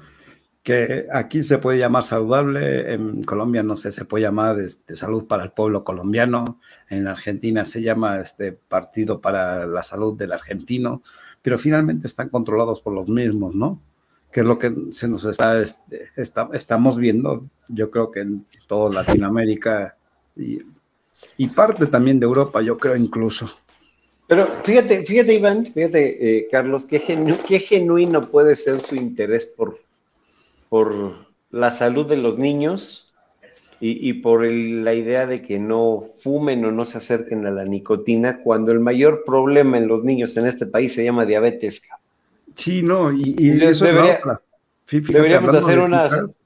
Que aquí se puede llamar saludable, en Colombia no sé, se puede llamar este, salud para el pueblo colombiano, en Argentina se llama este partido para la salud del argentino, pero finalmente están controlados por los mismos, ¿no? Que es lo que se nos está, este, estamos viendo, yo creo que en toda Latinoamérica y, parte también de Europa, yo creo incluso. Pero fíjate, fíjate Iván, fíjate eh, Carlos, qué, qué, genuino puede ser su interés por, por la salud de los niños y, por la idea de que no fumen o no se acerquen a la nicotina, cuando el mayor problema en los niños en este país se llama diabetes. Sí, no, y, eso deberíamos hacer unas,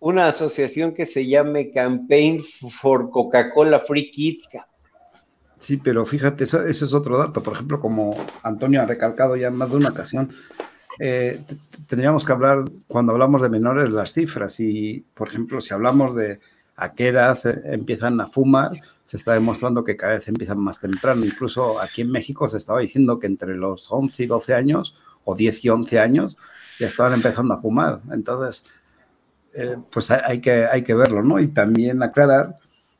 una asociación que se llame Campaign for Coca-Cola Free Kids. Sí, pero fíjate, eso, eso, es otro dato. Por ejemplo, como Antonio ha recalcado ya en más de una ocasión, eh, tendríamos que hablar, cuando hablamos de menores, las cifras. Y, por ejemplo, si hablamos de a qué edad empiezan a fumar, se está demostrando que cada vez empiezan más temprano. Incluso aquí en México se estaba diciendo que entre los 11 y 12 años, o 10 y 11 años, ya estaban empezando a fumar. Entonces, eh, pues hay que, hay que verlo, ¿no? Y también aclarar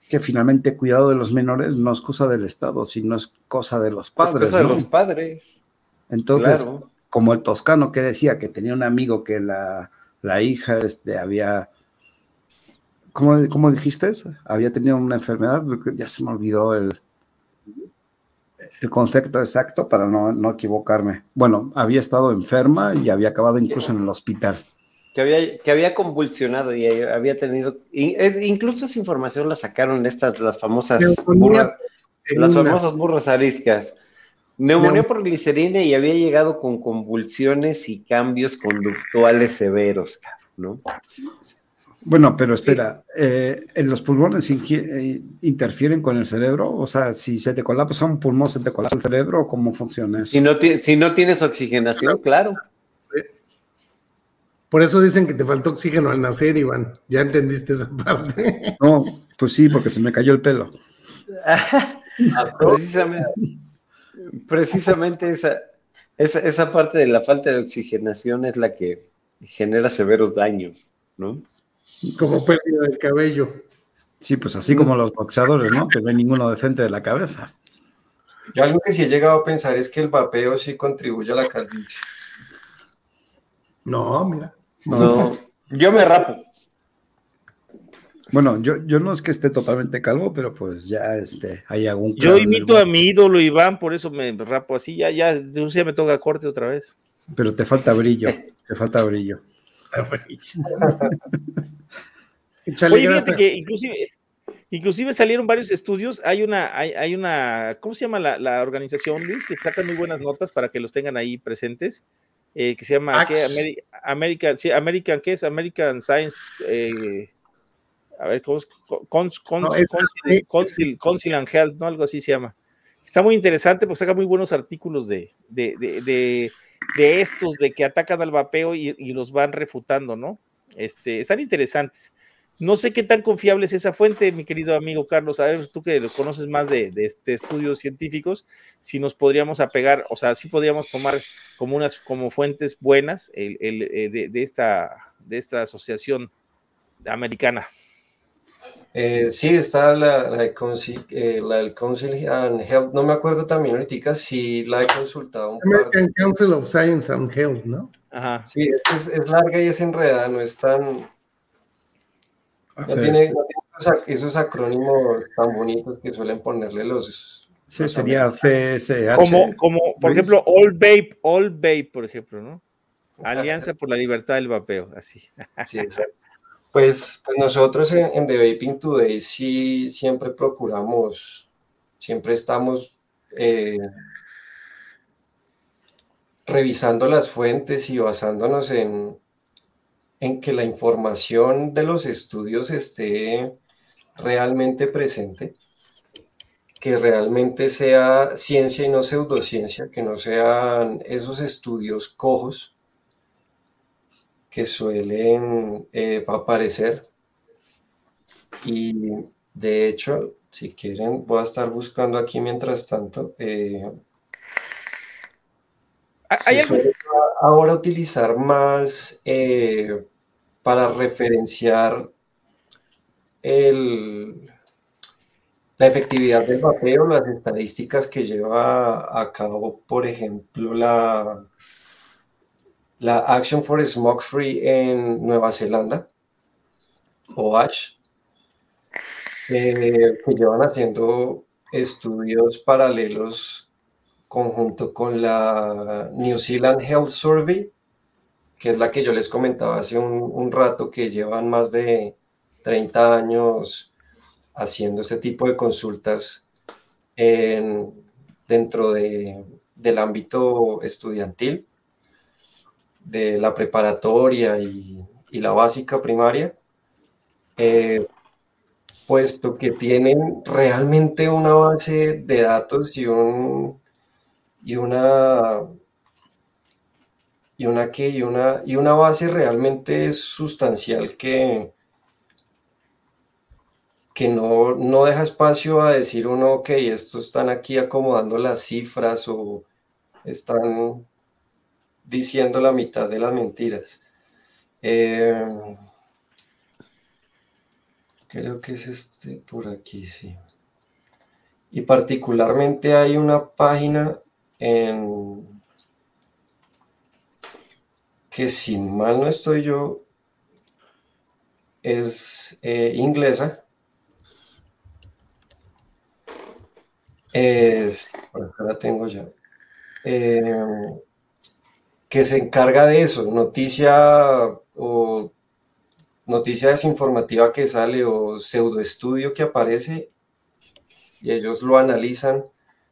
que finalmente cuidado de los menores no es cosa del Estado, sino es cosa de los padres. Es cosa de los padres. Entonces, como el toscano que decía que tenía un amigo que la, la hija este, había ¿Cómo, ¿Cómo, dijiste? Había tenido una enfermedad, ya se me olvidó el, el concepto exacto para no, no, equivocarme. Bueno, había estado enferma y había acabado incluso en el hospital. Que había, que había convulsionado y había tenido, incluso esa información la sacaron estas, las famosas burras, las famosas burras ariscas. Neumonía por glicerina y había llegado con convulsiones y cambios conductuales severos, ¿no? Bueno, pero espera, eh, ¿los pulmones eh, interfieren con el cerebro? O sea, si se te colapsa un pulmón, ¿se te colapsa el cerebro o cómo funciona eso? Si no, si no tienes oxigenación, claro. Por eso dicen que te faltó oxígeno al nacer, Iván. Ya entendiste esa parte. No, pues sí, porque se me cayó el pelo. [LAUGHS] precisamente, precisamente esa, esa, esa parte de la falta de oxigenación es la que genera severos daños, ¿no? Como pérdida del cabello. Sí, pues así como los boxeadores, ¿no? Que no hay ninguno decente de la cabeza. Yo algo que sí he llegado a pensar es que el vapeo sí contribuye a la calvicie. No, mira. No, yo me rapo. Bueno, yo, yo no es que esté totalmente calvo, pero pues ya este, hay algún. Yo imito a mi ídolo Iván, por eso me rapo así, ya, ya, un día me toca corte otra vez. Pero te falta brillo, te falta brillo. [LAUGHS] Oye, fíjate que inclusive, inclusive salieron varios estudios. Hay una, hay, hay una, ¿cómo se llama la, organización, Luis? Que saca muy buenas notas para que los tengan ahí presentes. Eh, que se llama American, sí, American, ¿qué es? American Science, eh, a ver, ¿cómo es? Council, and Health, ¿no? Algo así se llama. Está muy interesante porque saca muy buenos artículos de, de, de, de estos, de que atacan al vapeo y, y, los van refutando, ¿no? Este, están interesantes. No sé qué tan confiable es esa fuente, mi querido amigo Carlos. A ver, tú que lo conoces más de, este estudios científicos, si nos podríamos apegar, o sea, si podríamos tomar como unas como fuentes buenas el, eh, de, esta, de esta asociación americana. Eh, sí, está la, la, Council, eh, la Council and Health, no me acuerdo también ahorita si la he consultado. American Council of Science and Health, ¿no? Ajá. Sí, es, es larga y es enredada, no es tan, no tiene, esos, acrónimos tan bonitos que suelen ponerle los. Sí, sería CSH. Como, como por ejemplo, All Vape, All Vape, por ejemplo, ¿no? Alianza por la Libertad del Vapeo, así. Sí, exacto. Pues, pues nosotros en, The Vaping Today sí siempre procuramos, siempre estamos eh, revisando las fuentes y basándonos en, en que la información de los estudios esté realmente presente, que realmente sea ciencia y no pseudociencia, que no sean esos estudios cojos que suelen eh, aparecer. Y de hecho, si quieren, voy a estar buscando aquí mientras tanto. Eh, ahora utilizar más eh, para referenciar la efectividad del vapeo, las estadísticas que lleva a cabo, por ejemplo, la, la Action for Smoke Free en Nueva Zelanda, OH, eh, que llevan haciendo estudios paralelos conjunto con la New Zealand Health Survey que es la que yo les comentaba hace un, rato, que llevan más de 30 años haciendo este tipo de consultas dentro del ámbito estudiantil, de la preparatoria y, la básica primaria, eh, puesto que tienen realmente una base de datos y, un, y una y una que y una y una base realmente sustancial que que no, no deja espacio a decir uno, ok, estos están aquí acomodando las cifras o están diciendo la mitad de las mentiras. Eh, creo que es este por aquí, sí. Y particularmente hay una página en que si mal no estoy yo, es eh, inglesa, es, la tengo ya, eh, que se encarga de eso, noticia o noticia desinformativa que sale o pseudoestudio que aparece y ellos lo analizan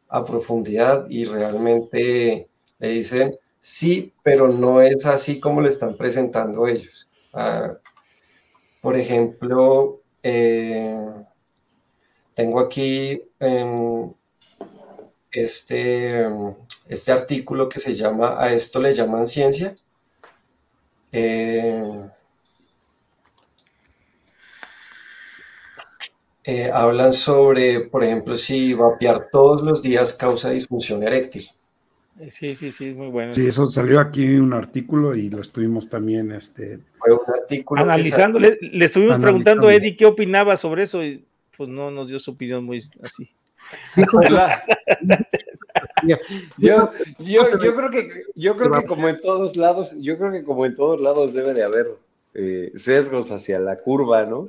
a profundidad y realmente le dicen sí, pero no es así como le están presentando ellos. Ah, por ejemplo, eh, tengo aquí en este, este artículo que se llama A esto le llaman ciencia. Eh, eh, hablan sobre, por ejemplo, si vapear todos los días causa disfunción eréctil. Sí, sí, sí, muy bueno. Sí, eso salió aquí un artículo y lo estuvimos también este, Fue un artículo analizando. Le, le, estuvimos preguntando a Eddie qué opinaba sobre eso y pues no nos dio su opinión muy así [LAUGHS] [LAUGHS] yo, yo, yo, creo que yo creo que como en todos lados, yo creo que como en todos lados debe de haber eh, sesgos hacia la curva, ¿no?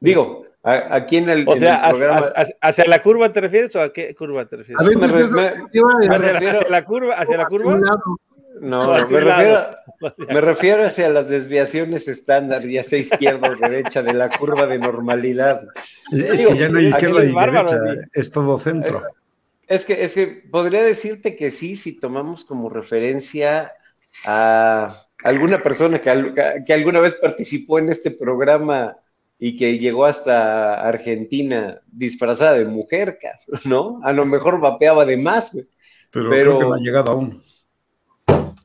Digo, aquí en el, o sea, programa... hacia, la curva te refieres o a qué curva te refieres? A ver, me, refiero hacia la curva, hacia la curva. No, me refiero, me refiero hacia las desviaciones estándar, ya sea izquierda o derecha, de la curva de normalidad. Es que ya no hay izquierda y derecha, es todo centro. Eh, es que, es que podría decirte que sí, si tomamos como referencia a alguna persona que, que alguna vez participó en este programa y que llegó hasta Argentina disfrazada de mujer, ¿no? A lo mejor vapeaba de más, Pero, pero creo que no ha llegado aún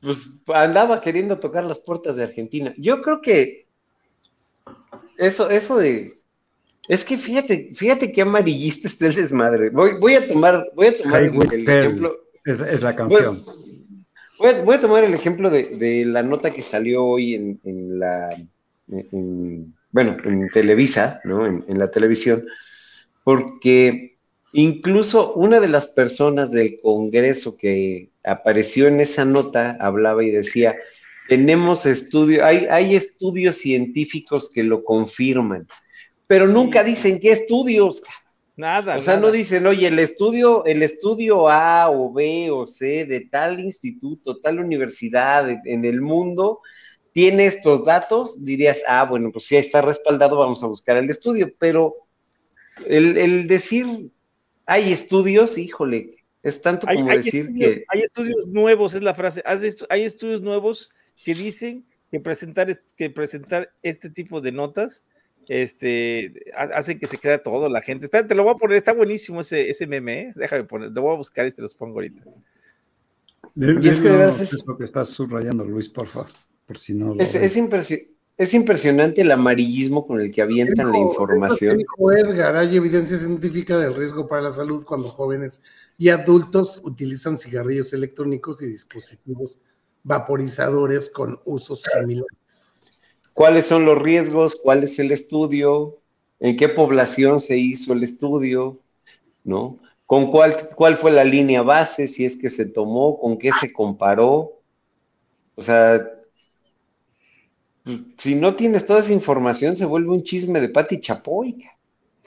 pues andaba queriendo tocar las puertas de Argentina. Yo creo que eso, eso de. Es que fíjate, fíjate qué amarillista está el desmadre. Voy, voy a tomar, voy a tomar el, ejemplo. Es, la canción. Voy, a, tomar el ejemplo de, la nota que salió hoy en, la. bueno, en Televisa, ¿no? En, en la televisión, porque incluso una de las personas del Congreso que apareció en esa nota, hablaba y decía, tenemos estudios, hay, hay estudios científicos que lo confirman, pero nunca dicen qué estudios. Nada. O sea, no dicen, oye, el estudio, el estudio A o B o C de tal instituto, tal universidad en el mundo tiene estos datos, dirías, ah, bueno, pues si está respaldado, vamos a buscar el estudio, pero el, el decir hay estudios, híjole, es tanto como decir que. Hay estudios nuevos, es la frase. Hay estudios nuevos que dicen que presentar, que presentar este tipo de notas este, hacen que se crea todo la gente. Espérate, lo voy a poner, está buenísimo ese, ese meme, ¿eh? déjame poner, lo voy a buscar y te los pongo ahorita. y es que es lo que estás subrayando, Luis, por favor, por si no. es, es, es impresionante el amarillismo con el que avientan la información. Dijo Edgar, hay evidencia científica del riesgo para la salud cuando jóvenes y adultos utilizan cigarrillos electrónicos y dispositivos vaporizadores con usos similares. ¿Cuáles son los riesgos? ¿Cuál es el estudio? ¿En qué población se hizo el estudio? ¿No? ¿Con cuál, cuál fue la línea base? Si es que se tomó, ¿con qué se comparó? O sea, si no tienes toda esa información, se vuelve un chisme de Pati Chapoy.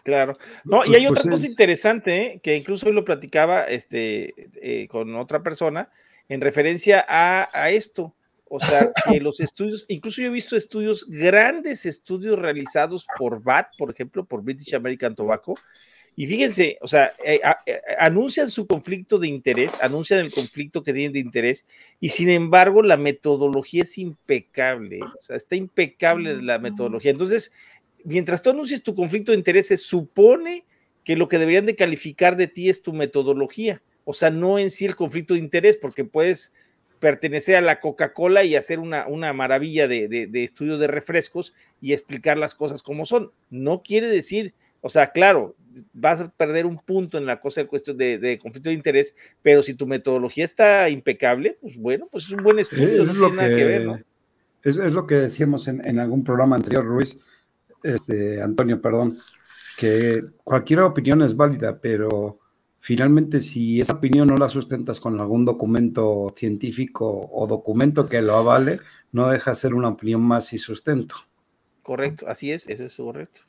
Claro. No, y hay pues otra cosa interesante, ¿eh? que incluso hoy lo platicaba este, eh, con otra persona, en referencia a, esto. O sea, [LAUGHS] que los estudios, incluso yo he visto estudios, grandes estudios realizados por BAT, por ejemplo, por British American Tobacco, y fíjense, o sea, eh, eh, anuncian su conflicto de interés, anuncian el conflicto que tienen de interés, y sin embargo la metodología es impecable, o sea, está impecable la metodología. Entonces, mientras tú anuncies tu conflicto de intereses, supone que lo que deberían de calificar de ti es tu metodología, o sea, no en sí el conflicto de interés, porque puedes pertenecer a la Coca-Cola y hacer una, una maravilla de, de, estudio de refrescos y explicar las cosas como son. No quiere decir, o sea, claro, vas a perder un punto en la cosa de cuestión de, conflicto de interés, pero si tu metodología está impecable, pues bueno, pues es un buen estudio. Es, lo, que, es, lo que decíamos en, en algún programa anterior, Ruiz, este, Antonio, perdón, que cualquier opinión es válida, pero finalmente si esa opinión no la sustentas con algún documento científico o documento que lo avale, no deja de ser una opinión más y sustento. Correcto, así es, eso es correcto.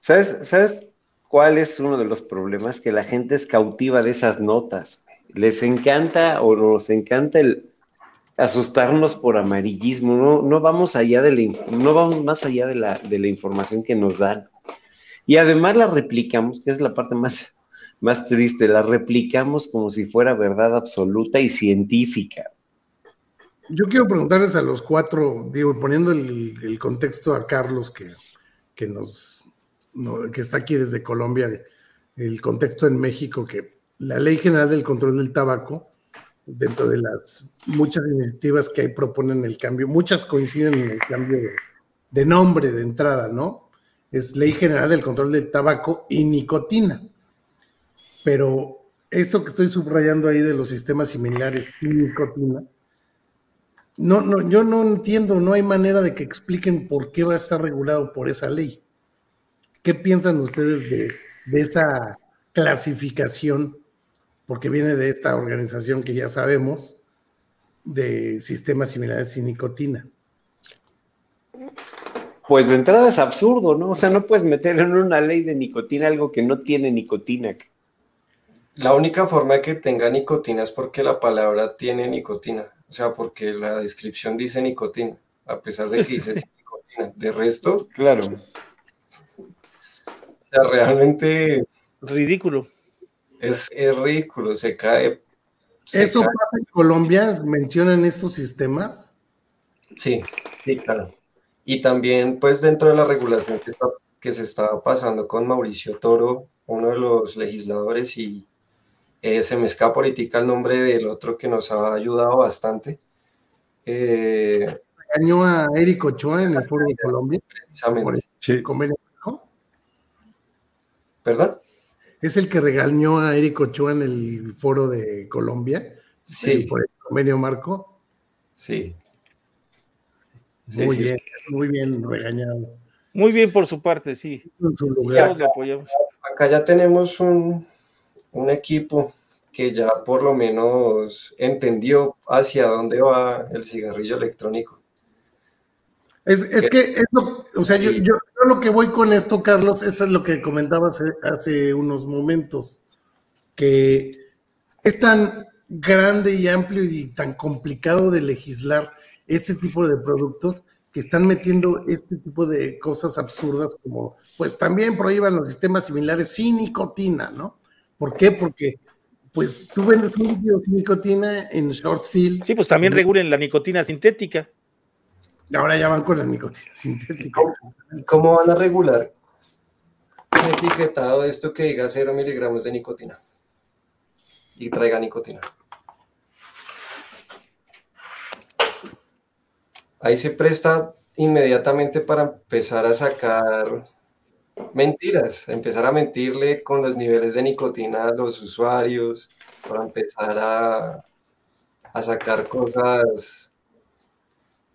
¿Sabes, ¿Sabes cuál es uno de los problemas? Que la gente es cautiva de esas notas. Les encanta o nos encanta el asustarnos por amarillismo, no, no vamos allá de la, no vamos más allá de la, de la información que nos dan. Y además la replicamos, que es la parte más, más triste, la replicamos como si fuera verdad absoluta y científica. Yo quiero preguntarles a los cuatro, digo, poniendo el, contexto a Carlos que, que nos que está aquí desde Colombia, el contexto en México, que la Ley General del Control del Tabaco, dentro de las muchas iniciativas que ahí proponen el cambio, muchas coinciden en el cambio de, de nombre de entrada, ¿no? es Ley General del Control del Tabaco y Nicotina. Pero esto que estoy subrayando ahí de los sistemas similares y nicotina, no, no, yo no entiendo, no hay manera de que expliquen por qué va a estar regulado por esa ley. ¿Qué piensan ustedes de, de esa clasificación? Porque viene de esta organización que ya sabemos, de sistemas similares y nicotina. Pues de entrada es absurdo, ¿no? O sea, no puedes meter en una ley de nicotina algo que no tiene nicotina. La única forma de que tenga nicotina es porque la palabra tiene nicotina, o sea, porque la descripción dice nicotina, a pesar de que dice [LAUGHS] nicotina. De resto, claro. O sea, realmente... Ridículo. Es, ridículo, se cae. ¿Eso pasa en Colombia? ¿Mencionan estos sistemas? Sí, sí, claro. Y también, pues, dentro de la regulación que, está, que se estaba pasando con Mauricio Toro, uno de los legisladores, y eh, se me escapa ahorita el nombre del otro que nos ha ayudado bastante. Eh, ¿Regañó a Eric Ochoa en el Foro de Colombia? Precisamente. Sí. ¿Perdón? ¿Es el que regañó a Eric Ochoa en el Foro de Colombia? Sí. Por el convenio marco. Sí. Muy bien, muy bien regañado. Muy bien por su parte, sí. acá, ya tenemos un, equipo que ya por lo menos entendió hacia dónde va el cigarrillo electrónico. Es, que, es lo, o sea, yo, yo, lo que voy con esto, Carlos, eso es lo que comentaba hace, hace unos momentos, que es tan grande y amplio y tan complicado de legislar este tipo de productos que están metiendo este tipo de cosas absurdas como, pues también prohíban los sistemas similares sin nicotina, ¿no? ¿Por qué? Porque, pues tú vendes un líquido sin nicotina en Shortfield. Sí, pues también regulen la nicotina sintética. Ahora ya van con la nicotina sintética. ¿Cómo, van a regular un etiquetado de esto que diga 0 miligramos de nicotina y traiga nicotina? ahí se presta inmediatamente para empezar a sacar mentiras, empezar a mentirle con los niveles de nicotina a los usuarios, para empezar a, sacar cosas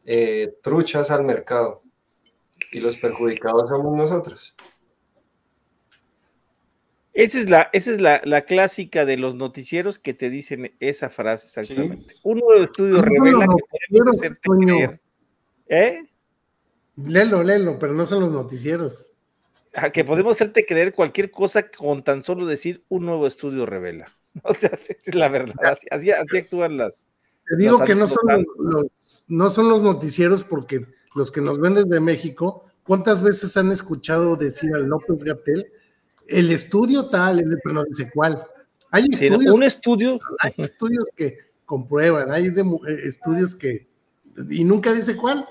eh, truchas al mercado. Y los perjudicados somos nosotros. Esa es, la, esa es la, clásica de los noticieros que te dicen esa frase exactamente. Un nuevo estudio revela que podemos hacerte creer ¿Eh? Léelo, léelo, pero no son los noticieros. A que podemos hacerte creer cualquier cosa con tan solo decir un nuevo estudio revela. [LAUGHS] O sea, es la verdad. Así, actúan las. Te digo que no son los, no son los noticieros porque los que nos ven desde México, ¿cuántas veces han escuchado decir al López Gatel el estudio tal, pero no dice cuál? Hay estudios, un estudio. Hay estudios que comprueban, hay eh, estudios que. Y nunca dice cuál.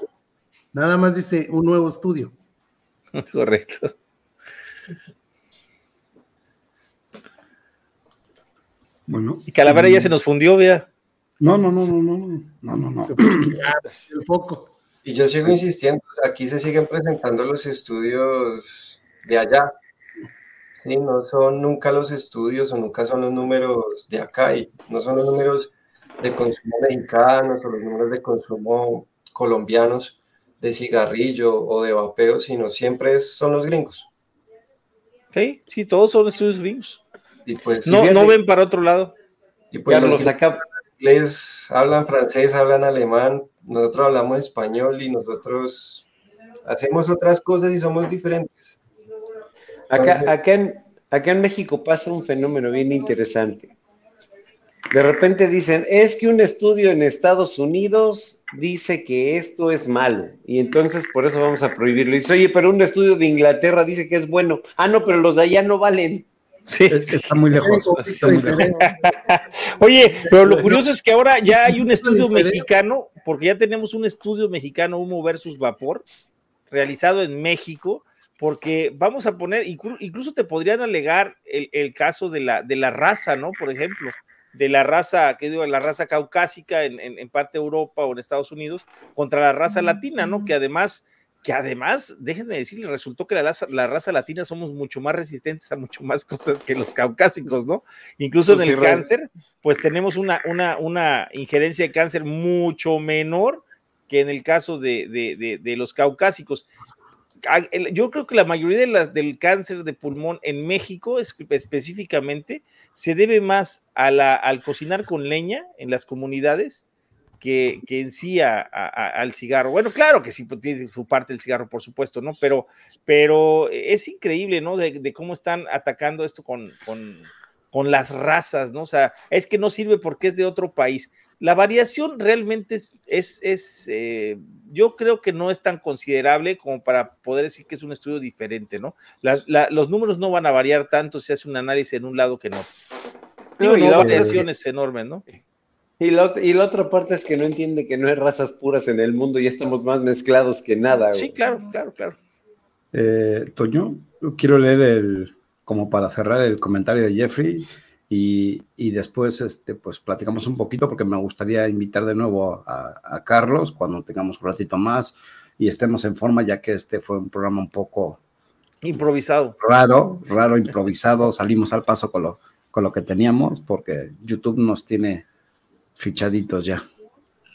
Nada más dice un nuevo estudio. [LAUGHS] Correcto. Bueno. Y Calavera ya se nos fundió, vea. No, no, no, no, no, no, no, no. El foco. Y yo sigo insistiendo, aquí se siguen presentando los estudios de allá. Sí, no son nunca los estudios o nunca son los números de acá y no son los números de consumo mexicanos o los números de consumo colombianos de cigarrillo o de vapeo, sino siempre son los gringos. Sí, sí, todos son estudios gringos. Y pues, no, no ven para otro lado. Y pues los acá inglés, hablan francés, hablan alemán, nosotros hablamos español y nosotros hacemos otras cosas y somos diferentes. Acá, acá, en, acá en México pasa un fenómeno bien interesante. De repente dicen, es que un estudio en Estados Unidos dice que esto es malo y entonces por eso vamos a prohibirlo. Y dice, oye, pero un estudio de Inglaterra dice que es bueno. Ah, no, pero los de allá no valen. Sí, está muy lejos. [LAUGHS] Oye, pero lo curioso es que ahora ya hay un estudio mexicano, porque ya tenemos un estudio mexicano humo versus vapor realizado en México, porque vamos a poner, incluso te podrían alegar el, caso de la, de la raza, ¿no? Por ejemplo, de la raza, que digo, la raza caucásica en, en, en parte de Europa o en Estados Unidos contra la raza latina, ¿no? Que además que además, déjenme decirles, resultó que la, la, raza latina somos mucho más resistentes a mucho más [LAUGHS] cosas que los caucásicos, ¿no? Incluso en el cáncer, pues tenemos una, una, una, injerencia de cáncer mucho menor que en el caso de, de, de, los caucásicos. Yo creo que la mayoría de la, del cáncer de pulmón en México específicamente se debe más a la, al cocinar con leña en las comunidades que, que en sí al cigarro. Bueno, claro que sí pues, tiene su parte el cigarro, por supuesto, ¿no? Pero, pero es increíble, ¿no? De, cómo están atacando esto con, con, con, las razas, ¿no? O sea, es que no sirve porque es de otro país. La variación realmente es, es, es eh, yo creo que no es tan considerable como para poder decir que es un estudio diferente, ¿no? los números no van a variar tanto si hace un análisis en un lado que en otro. Digo, no, variaciones enormes, ¿no? Y la, y la, otra parte es que no entiende que no hay razas puras en el mundo y estamos más mezclados que nada. Sí, claro, claro, claro. Eh, Toño, quiero leer el, como para cerrar el comentario de Jeffrey y, y, después este, pues platicamos un poquito porque me gustaría invitar de nuevo a, a, Carlos cuando tengamos un ratito más y estemos en forma ya que este fue un programa un poco improvisado. Raro, raro, improvisado, salimos al paso con lo, con lo que teníamos porque YouTube nos tiene fichaditos ya.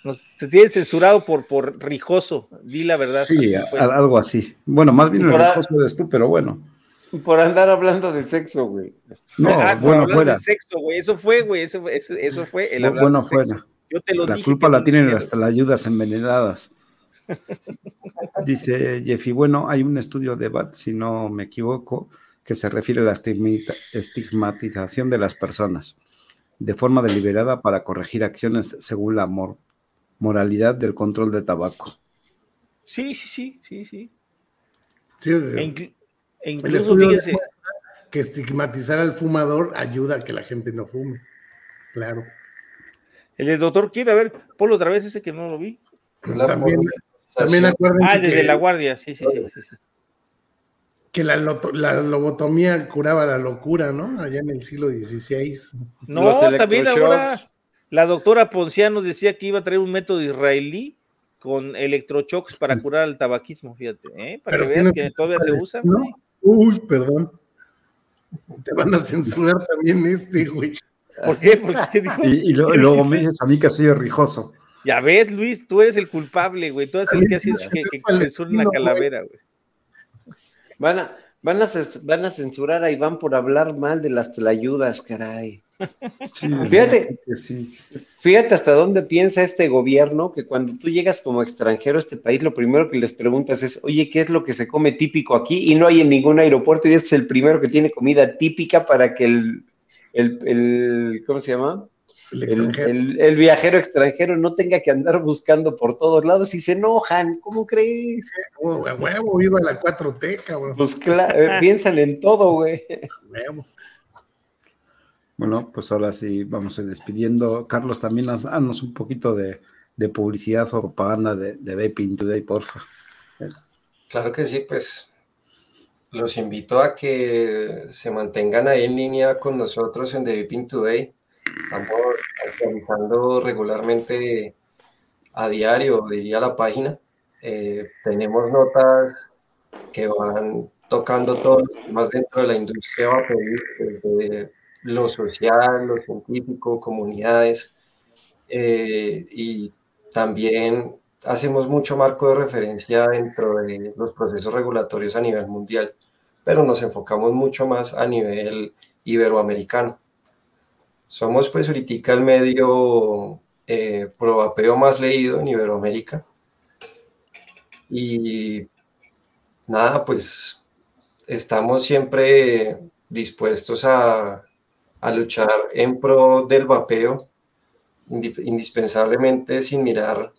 Nos, te tienen censurado por, por rijoso, di la verdad. Sí, algo así. Bueno, más bien el rijoso eres tú, pero bueno. Por andar hablando de sexo, güey. No, ah, bueno, fuera. De sexo, güey. Eso fue, güey. Eso, eso, fue el Bueno, fuera. Yo te lo la culpa la tienen hasta las ayudas envenenadas. [LAUGHS] Dice Jeffy, bueno, hay un estudio de BAT, si no me equivoco, que se refiere a la estigmatización de las personas de forma deliberada para corregir acciones según la moralidad del control de tabaco. Sí, sí, sí, sí, sí. sí e, e incluso, fíjese, que estigmatizar al fumador ayuda a que la gente no fume. Claro. El del doctor quiere, a ver, ponlo otra vez ese que no lo vi. también, también acuérdense. Ah, desde la guardia, sí, sí, sí. sí, que la, lobotomía curaba la locura, ¿no? Allá en el siglo XVI. No, también ahora la doctora Ponciano decía que iba a traer un método israelí con electroshocks para curar el tabaquismo, fíjate, ¿eh? para que veas que todavía se usa. ¿no? Uy, perdón. Te van a censurar también este, güey. ¿Por qué? y, luego me dices a mí que soy rijoso. Ya ves, Luis, tú eres el culpable, güey. Tú eres el que hace que, que, que censuren la calavera, güey. Van a, van, a, van a censurar a Iván por hablar mal de las tlayudas, caray. [LAUGHS] fíjate, fíjate hasta dónde piensa este gobierno que cuando tú llegas como extranjero a este país, lo primero que les preguntas es, oye, ¿qué es lo que se come típico aquí? Y no hay en ningún aeropuerto y este es el primero que tiene comida típica para que el, el, el ¿cómo se llama? El, viajero extranjero no tenga que andar buscando por todos lados y se enojan, ¿cómo crees? A huevo, viva la 4T, cabrón. Pues claro, piensan en todo, güey. Bueno, pues ahora sí vamos a ir despidiendo. Carlos, también haznos un poquito de, publicidad o propaganda de, de Vaping Today, porfa. Claro que sí, pues los invito a que se mantengan ahí en línea con nosotros en The Vaping Today. Estamos actualizando regularmente a diario, diría la página. Eh, tenemos notas que van tocando todo más dentro de la industria desde lo social, lo científico, comunidades, eh, y también hacemos mucho marco de referencia dentro de los procesos regulatorios a nivel mundial, pero nos enfocamos mucho más a nivel iberoamericano. Somos pues ahorita el medio eh, probapeo más leído en Iberoamérica. Y nada, pues estamos siempre dispuestos a, a luchar en pro del vapeo, indispensablemente sin mirar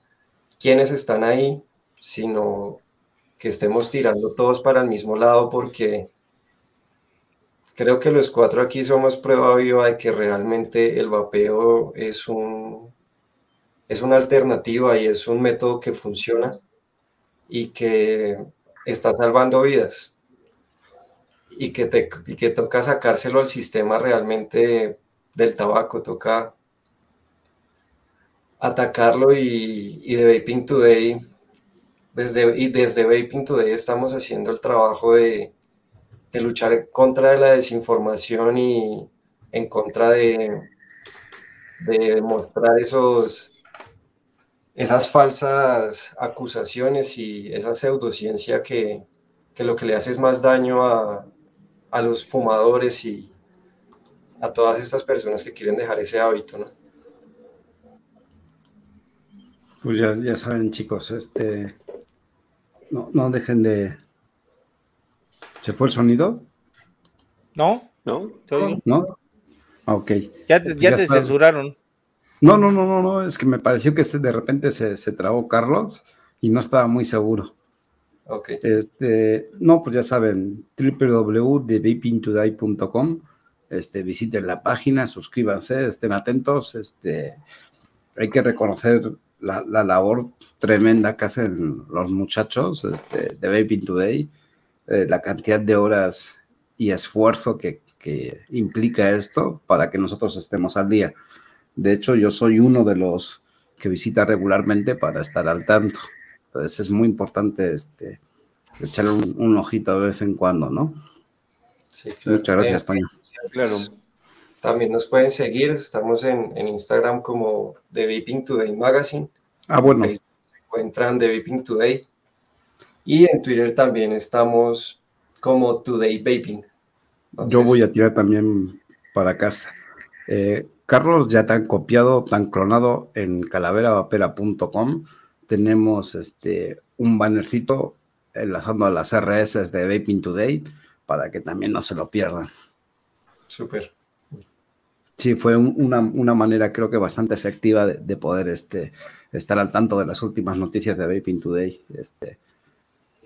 quiénes están ahí, sino que estemos tirando todos para el mismo lado porque creo que los cuatro aquí somos prueba viva de que realmente el vapeo es un es una alternativa y es un método que funciona y que está salvando vidas y que, te, que toca sacárselo al sistema realmente del tabaco, toca atacarlo y, y Vaping Today, desde, y desde Vaping Today estamos haciendo el trabajo de, de luchar contra la desinformación y en contra de, de demostrar esos, esas falsas acusaciones y esa pseudociencia que, que lo que le hace es más daño a, a los fumadores y a todas estas personas que quieren dejar ese hábito, ¿no? Pues ya, ya saben, chicos, este no, no dejen de. ¿Se fue el sonido? No, ¿No? ¿No? Ah, Ok. Ya, te- ya Ya te está. censuraron. No, no, no, no, no, es que me pareció que este de repente se, se trabó Carlos y no estaba muy seguro. Ok. Este, no, pues ya saben, www.thevapingtoday.com. Este, visiten la página, suscríbanse, estén atentos. Este, hay que reconocer la, la labor tremenda que hacen los muchachos este, de Vaping Today, eh, la cantidad de horas y esfuerzo que, que implica esto para que nosotros estemos al día. De hecho, yo soy uno de los que visita regularmente para estar al tanto. Entonces es muy importante este, echarle un, un ojito de vez en cuando, ¿no? Sí, claro. Muchas gracias, Eh, Toño. Claro. También nos pueden seguir, estamos en, en Instagram como The Vaping Today Magazine, Ah, bueno, Facebook se encuentran The Vaping Today y en Twitter también estamos como Today Vaping. yo voy a tirar también para casa. Eh, Carlos ya tan copiado, tan clonado en calaveravapera.com. Tenemos este, un bannercito enlazando a las RS de Vaping Today para que también no se lo pierdan. Súper. Sí, fue un- una, una manera creo que bastante efectiva de, de poder este, estar al tanto de las últimas noticias de Vaping Today. Este,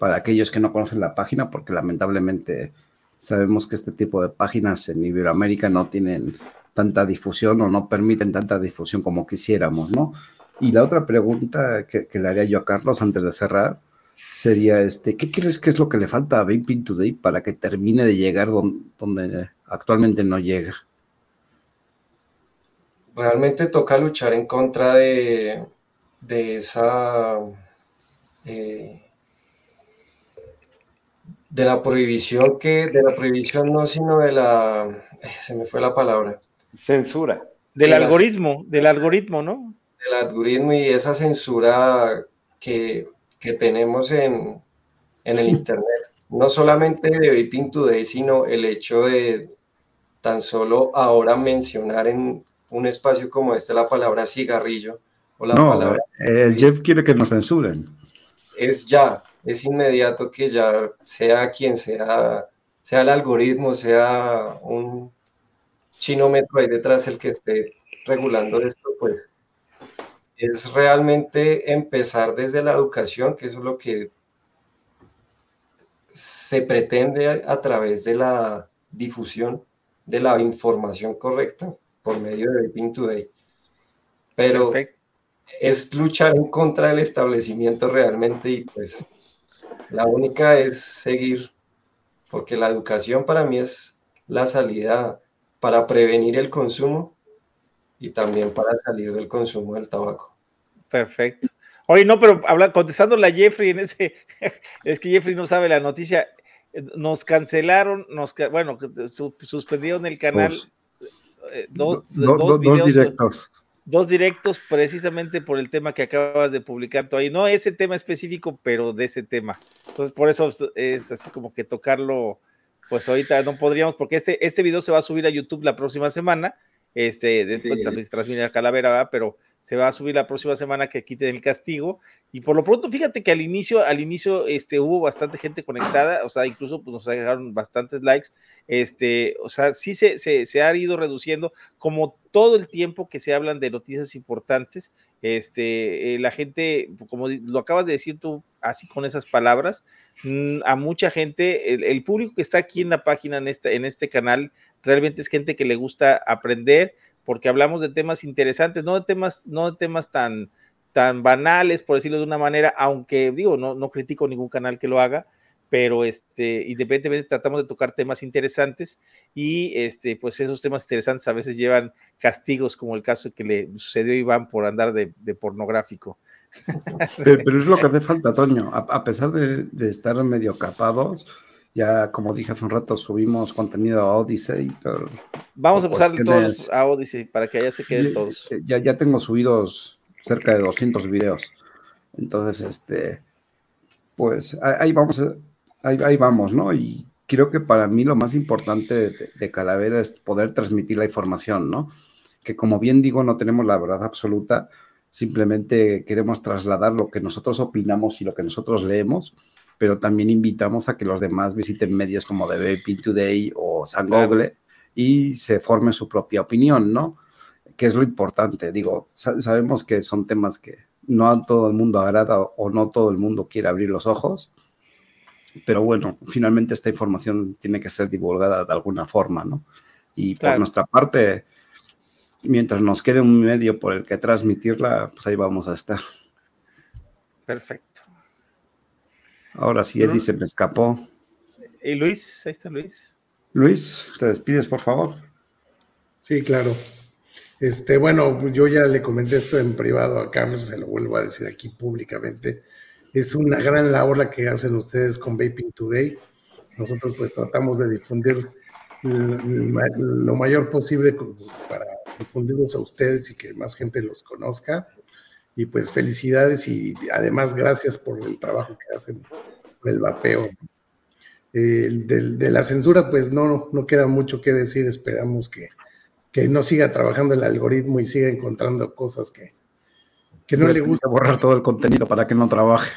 para aquellos que no conocen la página, porque lamentablemente sabemos que este tipo de páginas en Iberoamérica no tienen tanta difusión o no permiten tanta difusión como quisiéramos, ¿no? Y la otra pregunta que, le haría yo a Carlos antes de cerrar sería, este, ¿qué crees que es lo que le falta a Vaping Today para que termine de llegar don- donde actualmente no llega? Realmente toca luchar en contra de, de esa eh, de la prohibición que, de la prohibición no, sino de la, eh, se me fue la palabra, Censura. Del De las- algoritmo, del algoritmo, ¿no? del algoritmo y esa censura que, que tenemos en, en el Internet. No solamente de Vaping Today, sino el hecho de tan solo ahora mencionar en un espacio como este la palabra cigarrillo o la No, palabra eh, Jeff quiere que nos censuren. es ya, es inmediato que ya sea quien sea, sea el algoritmo, sea un chinómetro ahí detrás el que esté regulando esto, pues es realmente empezar desde la educación, que eso es lo que se pretende a, a través de la difusión de la información correcta por medio de Vaping Today. Pero Perfecto. es luchar en contra del establecimiento realmente y pues la única es seguir porque la educación para mí es la salida para prevenir el consumo y también para salir del consumo del tabaco. Perfecto. Oye, no, pero habla, contestándole a Jeffrey en ese, [LAUGHS] es que Jeffrey no sabe la noticia. Nos cancelaron, nos, bueno, suspendieron el canal. Eh, dos, dos, directos. Dos directos precisamente por el tema que acabas de publicar tú ahí. No ese tema específico, pero de ese tema. Entonces, por eso es así como que tocarlo, pues ahorita no podríamos, porque este, este video se va a subir a YouTube la próxima semana. Este, después también transmite a Calavera, pero se va a subir la próxima semana que quiten el castigo. Y por lo pronto, fíjate que al inicio, al inicio, este, hubo bastante gente conectada, o sea, incluso pues, nos dejaron bastantes likes. Este, o sea, sí se, se, ha ido reduciendo, como todo el tiempo que se hablan de noticias importantes, este, eh, la gente, como lo acabas de decir tú, así con esas palabras, mm, a mucha gente, el, el, público que está aquí en la página, en, esta, en este canal, realmente es gente que le gusta aprender, porque hablamos de temas interesantes, no de temas, no de temas tan, tan banales, por decirlo de una manera, aunque digo, no, no critico ningún canal que lo haga, pero este, independientemente tratamos de tocar temas interesantes y este, pues esos temas interesantes a veces llevan castigos, como el caso que le sucedió a Iván por andar de, pornográfico. Pero, es lo que hace falta, Toño, a, pesar de, de, estar medio capados, ya, como dije hace un rato, subimos contenido a Odyssey. Pero Vamos a pasar todos a Odyssey para que allá se queden todos. Ya, ya tengo subidos cerca de 200 videos. Entonces, este, pues ahí vamos, ahí, vamos, ¿no? Y creo que para mí lo más importante de, de, Calavera es poder transmitir la información, ¿no? Que como bien digo, no tenemos la verdad absoluta, simplemente queremos trasladar lo que nosotros opinamos y lo que nosotros leemos pero también invitamos a que los demás visiten medios como The Vaping Today o San Google y se formen su propia opinión, ¿no? Que es lo importante. Digo, sabemos que son temas que no a todo el mundo agrada o no todo el mundo quiere abrir los ojos, pero bueno, finalmente esta información tiene que ser divulgada de alguna forma, ¿no? Y por nuestra parte, mientras nos quede un medio por el que transmitirla, pues ahí vamos a estar. Perfecto. Ahora sí, Eddie se me escapó. ¿Y Luis? Ahí está Luis. Luis, te despides, por favor. Sí, claro. Este, bueno, yo ya le comenté esto en privado a Carlos, se lo vuelvo a decir aquí públicamente. Es una gran labor la que hacen ustedes con Vaping Today. Nosotros pues tratamos de difundir lo mayor posible para difundirlos a ustedes y que más gente los conozca. Y pues felicidades y además gracias por el trabajo que hacen el vapeo. de, la censura, pues no, no queda mucho que decir. Esperamos que, que no siga trabajando el algoritmo y siga encontrando cosas que, que no le gusta. Borrar todo el contenido para que no trabaje.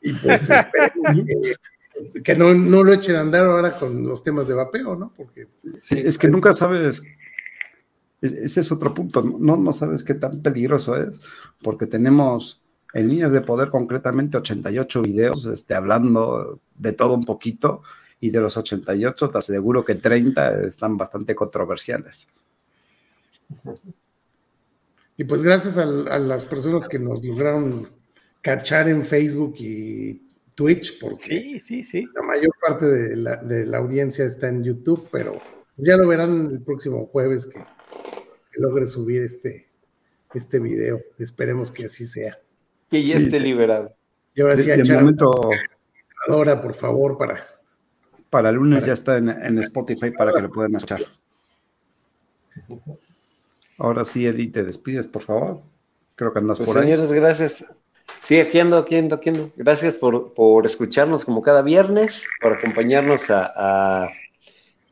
Y pues que, no, no, lo echen a andar ahora con los temas de vapeo, ¿no? Porque sí, es que nunca sabes ese es otro punto, no, no sabes qué tan peligroso es, porque tenemos en líneas de poder concretamente 88 videos este, hablando de todo un poquito y de los 88 te aseguro que 30 están bastante controversiales. Y pues gracias a, las personas que nos lograron cachar en Facebook y Twitch, porque sí, sí, sí. la mayor parte de la, de la audiencia está en YouTube, pero ya lo verán el próximo jueves que logre subir este, este video. Esperemos que así sea. Que ya esté liberado. Y ahora sí, de, momento, por favor, para. Para el lunes ya está en, Spotify para que lo puedan escuchar. Ahora sí, Edith, te despides, por favor. Creo que andas pues, por ahí. Señores, gracias. Sí, aquí ando, aquí ando, aquí ando. Gracias por, por escucharnos como cada viernes, por acompañarnos a, a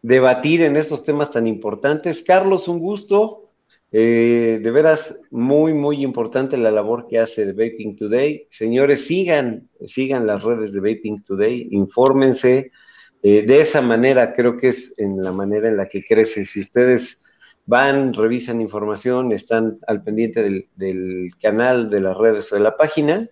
debatir en estos temas tan importantes. Carlos, un gusto. Eh, de veras, muy, muy importante la labor que hace de Vaping Today. Señores, sigan, sigan las redes de Vaping Today, infórmense. Eh, de esa manera, creo que es en la manera en la que crece. Si ustedes van, revisan información, están al pendiente del, canal, de las redes o de la página,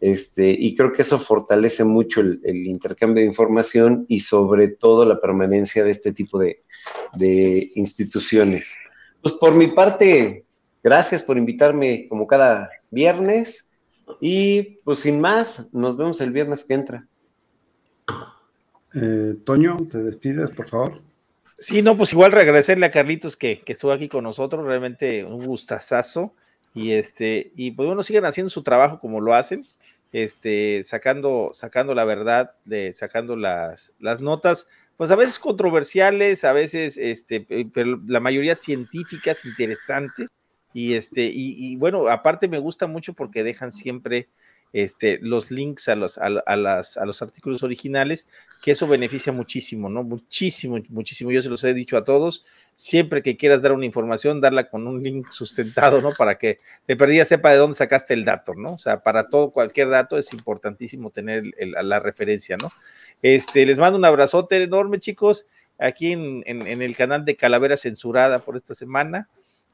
este, y creo que eso fortalece mucho el, intercambio de información y sobre todo la permanencia de este tipo de instituciones. Pues por mi parte, gracias por invitarme como cada viernes y pues sin más, nos vemos el viernes que entra. Eh, Toño, te despides, por favor. Sí, no, pues igual agradecerle a Carlitos que, que estuvo aquí con nosotros, realmente un gustazazo. Y este, y pues bueno, siguen haciendo su trabajo como lo hacen, este, sacando, sacando la verdad, de, sacando las, las notas, pues a veces controversiales, a veces, este, pero la mayoría científicas, interesantes, y este, y, y bueno, aparte me gusta mucho porque dejan siempre este, los links a los, a, las, a los artículos originales, que eso beneficia muchísimo, ¿no? Muchísimo, muchísimo. Yo se los he dicho a todos, siempre que quieras dar una información, darla con un link sustentado, ¿no? Para que de perdida sepa de dónde sacaste el dato, ¿no? O sea, para todo, cualquier dato es importantísimo tener la referencia, ¿no? Este, les mando un abrazote enorme, chicos, aquí en, en, el canal de Calavera Censurada por esta semana.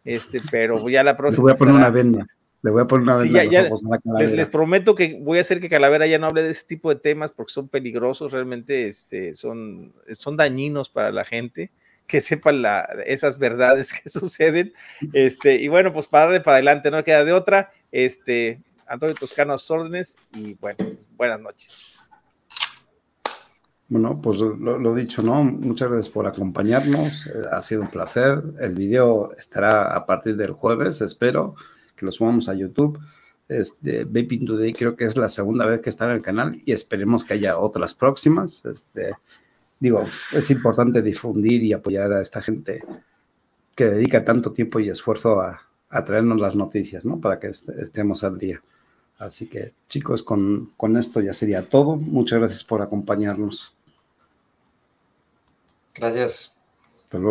Este, pero ya la próxima. voy a poner una venda. Le voy a poner una vez les, prometo que voy a hacer que Calavera ya no hable de ese tipo de temas porque son peligrosos, realmente este, son, son dañinos para la gente, que sepan la, esas verdades [LAUGHS] que suceden. Este, y bueno, pues para darle para adelante, no queda de otra. Este, Antonio Toscano a sus órdenes y bueno, buenas noches. Bueno, pues lo, lo, dicho, ¿no? Muchas gracias por acompañarnos. Ha sido un placer. El video estará a partir del jueves, espero que lo sumamos a YouTube. Este, Vaping Today creo que es la segunda vez que está en el canal y esperemos que haya otras próximas. Este, digo, es importante difundir y apoyar a esta gente que dedica tanto tiempo y esfuerzo a, traernos las noticias, ¿no? Para que estemos al día. Así que, chicos, con, con esto ya sería todo. Muchas gracias por acompañarnos. Gracias. Hasta luego.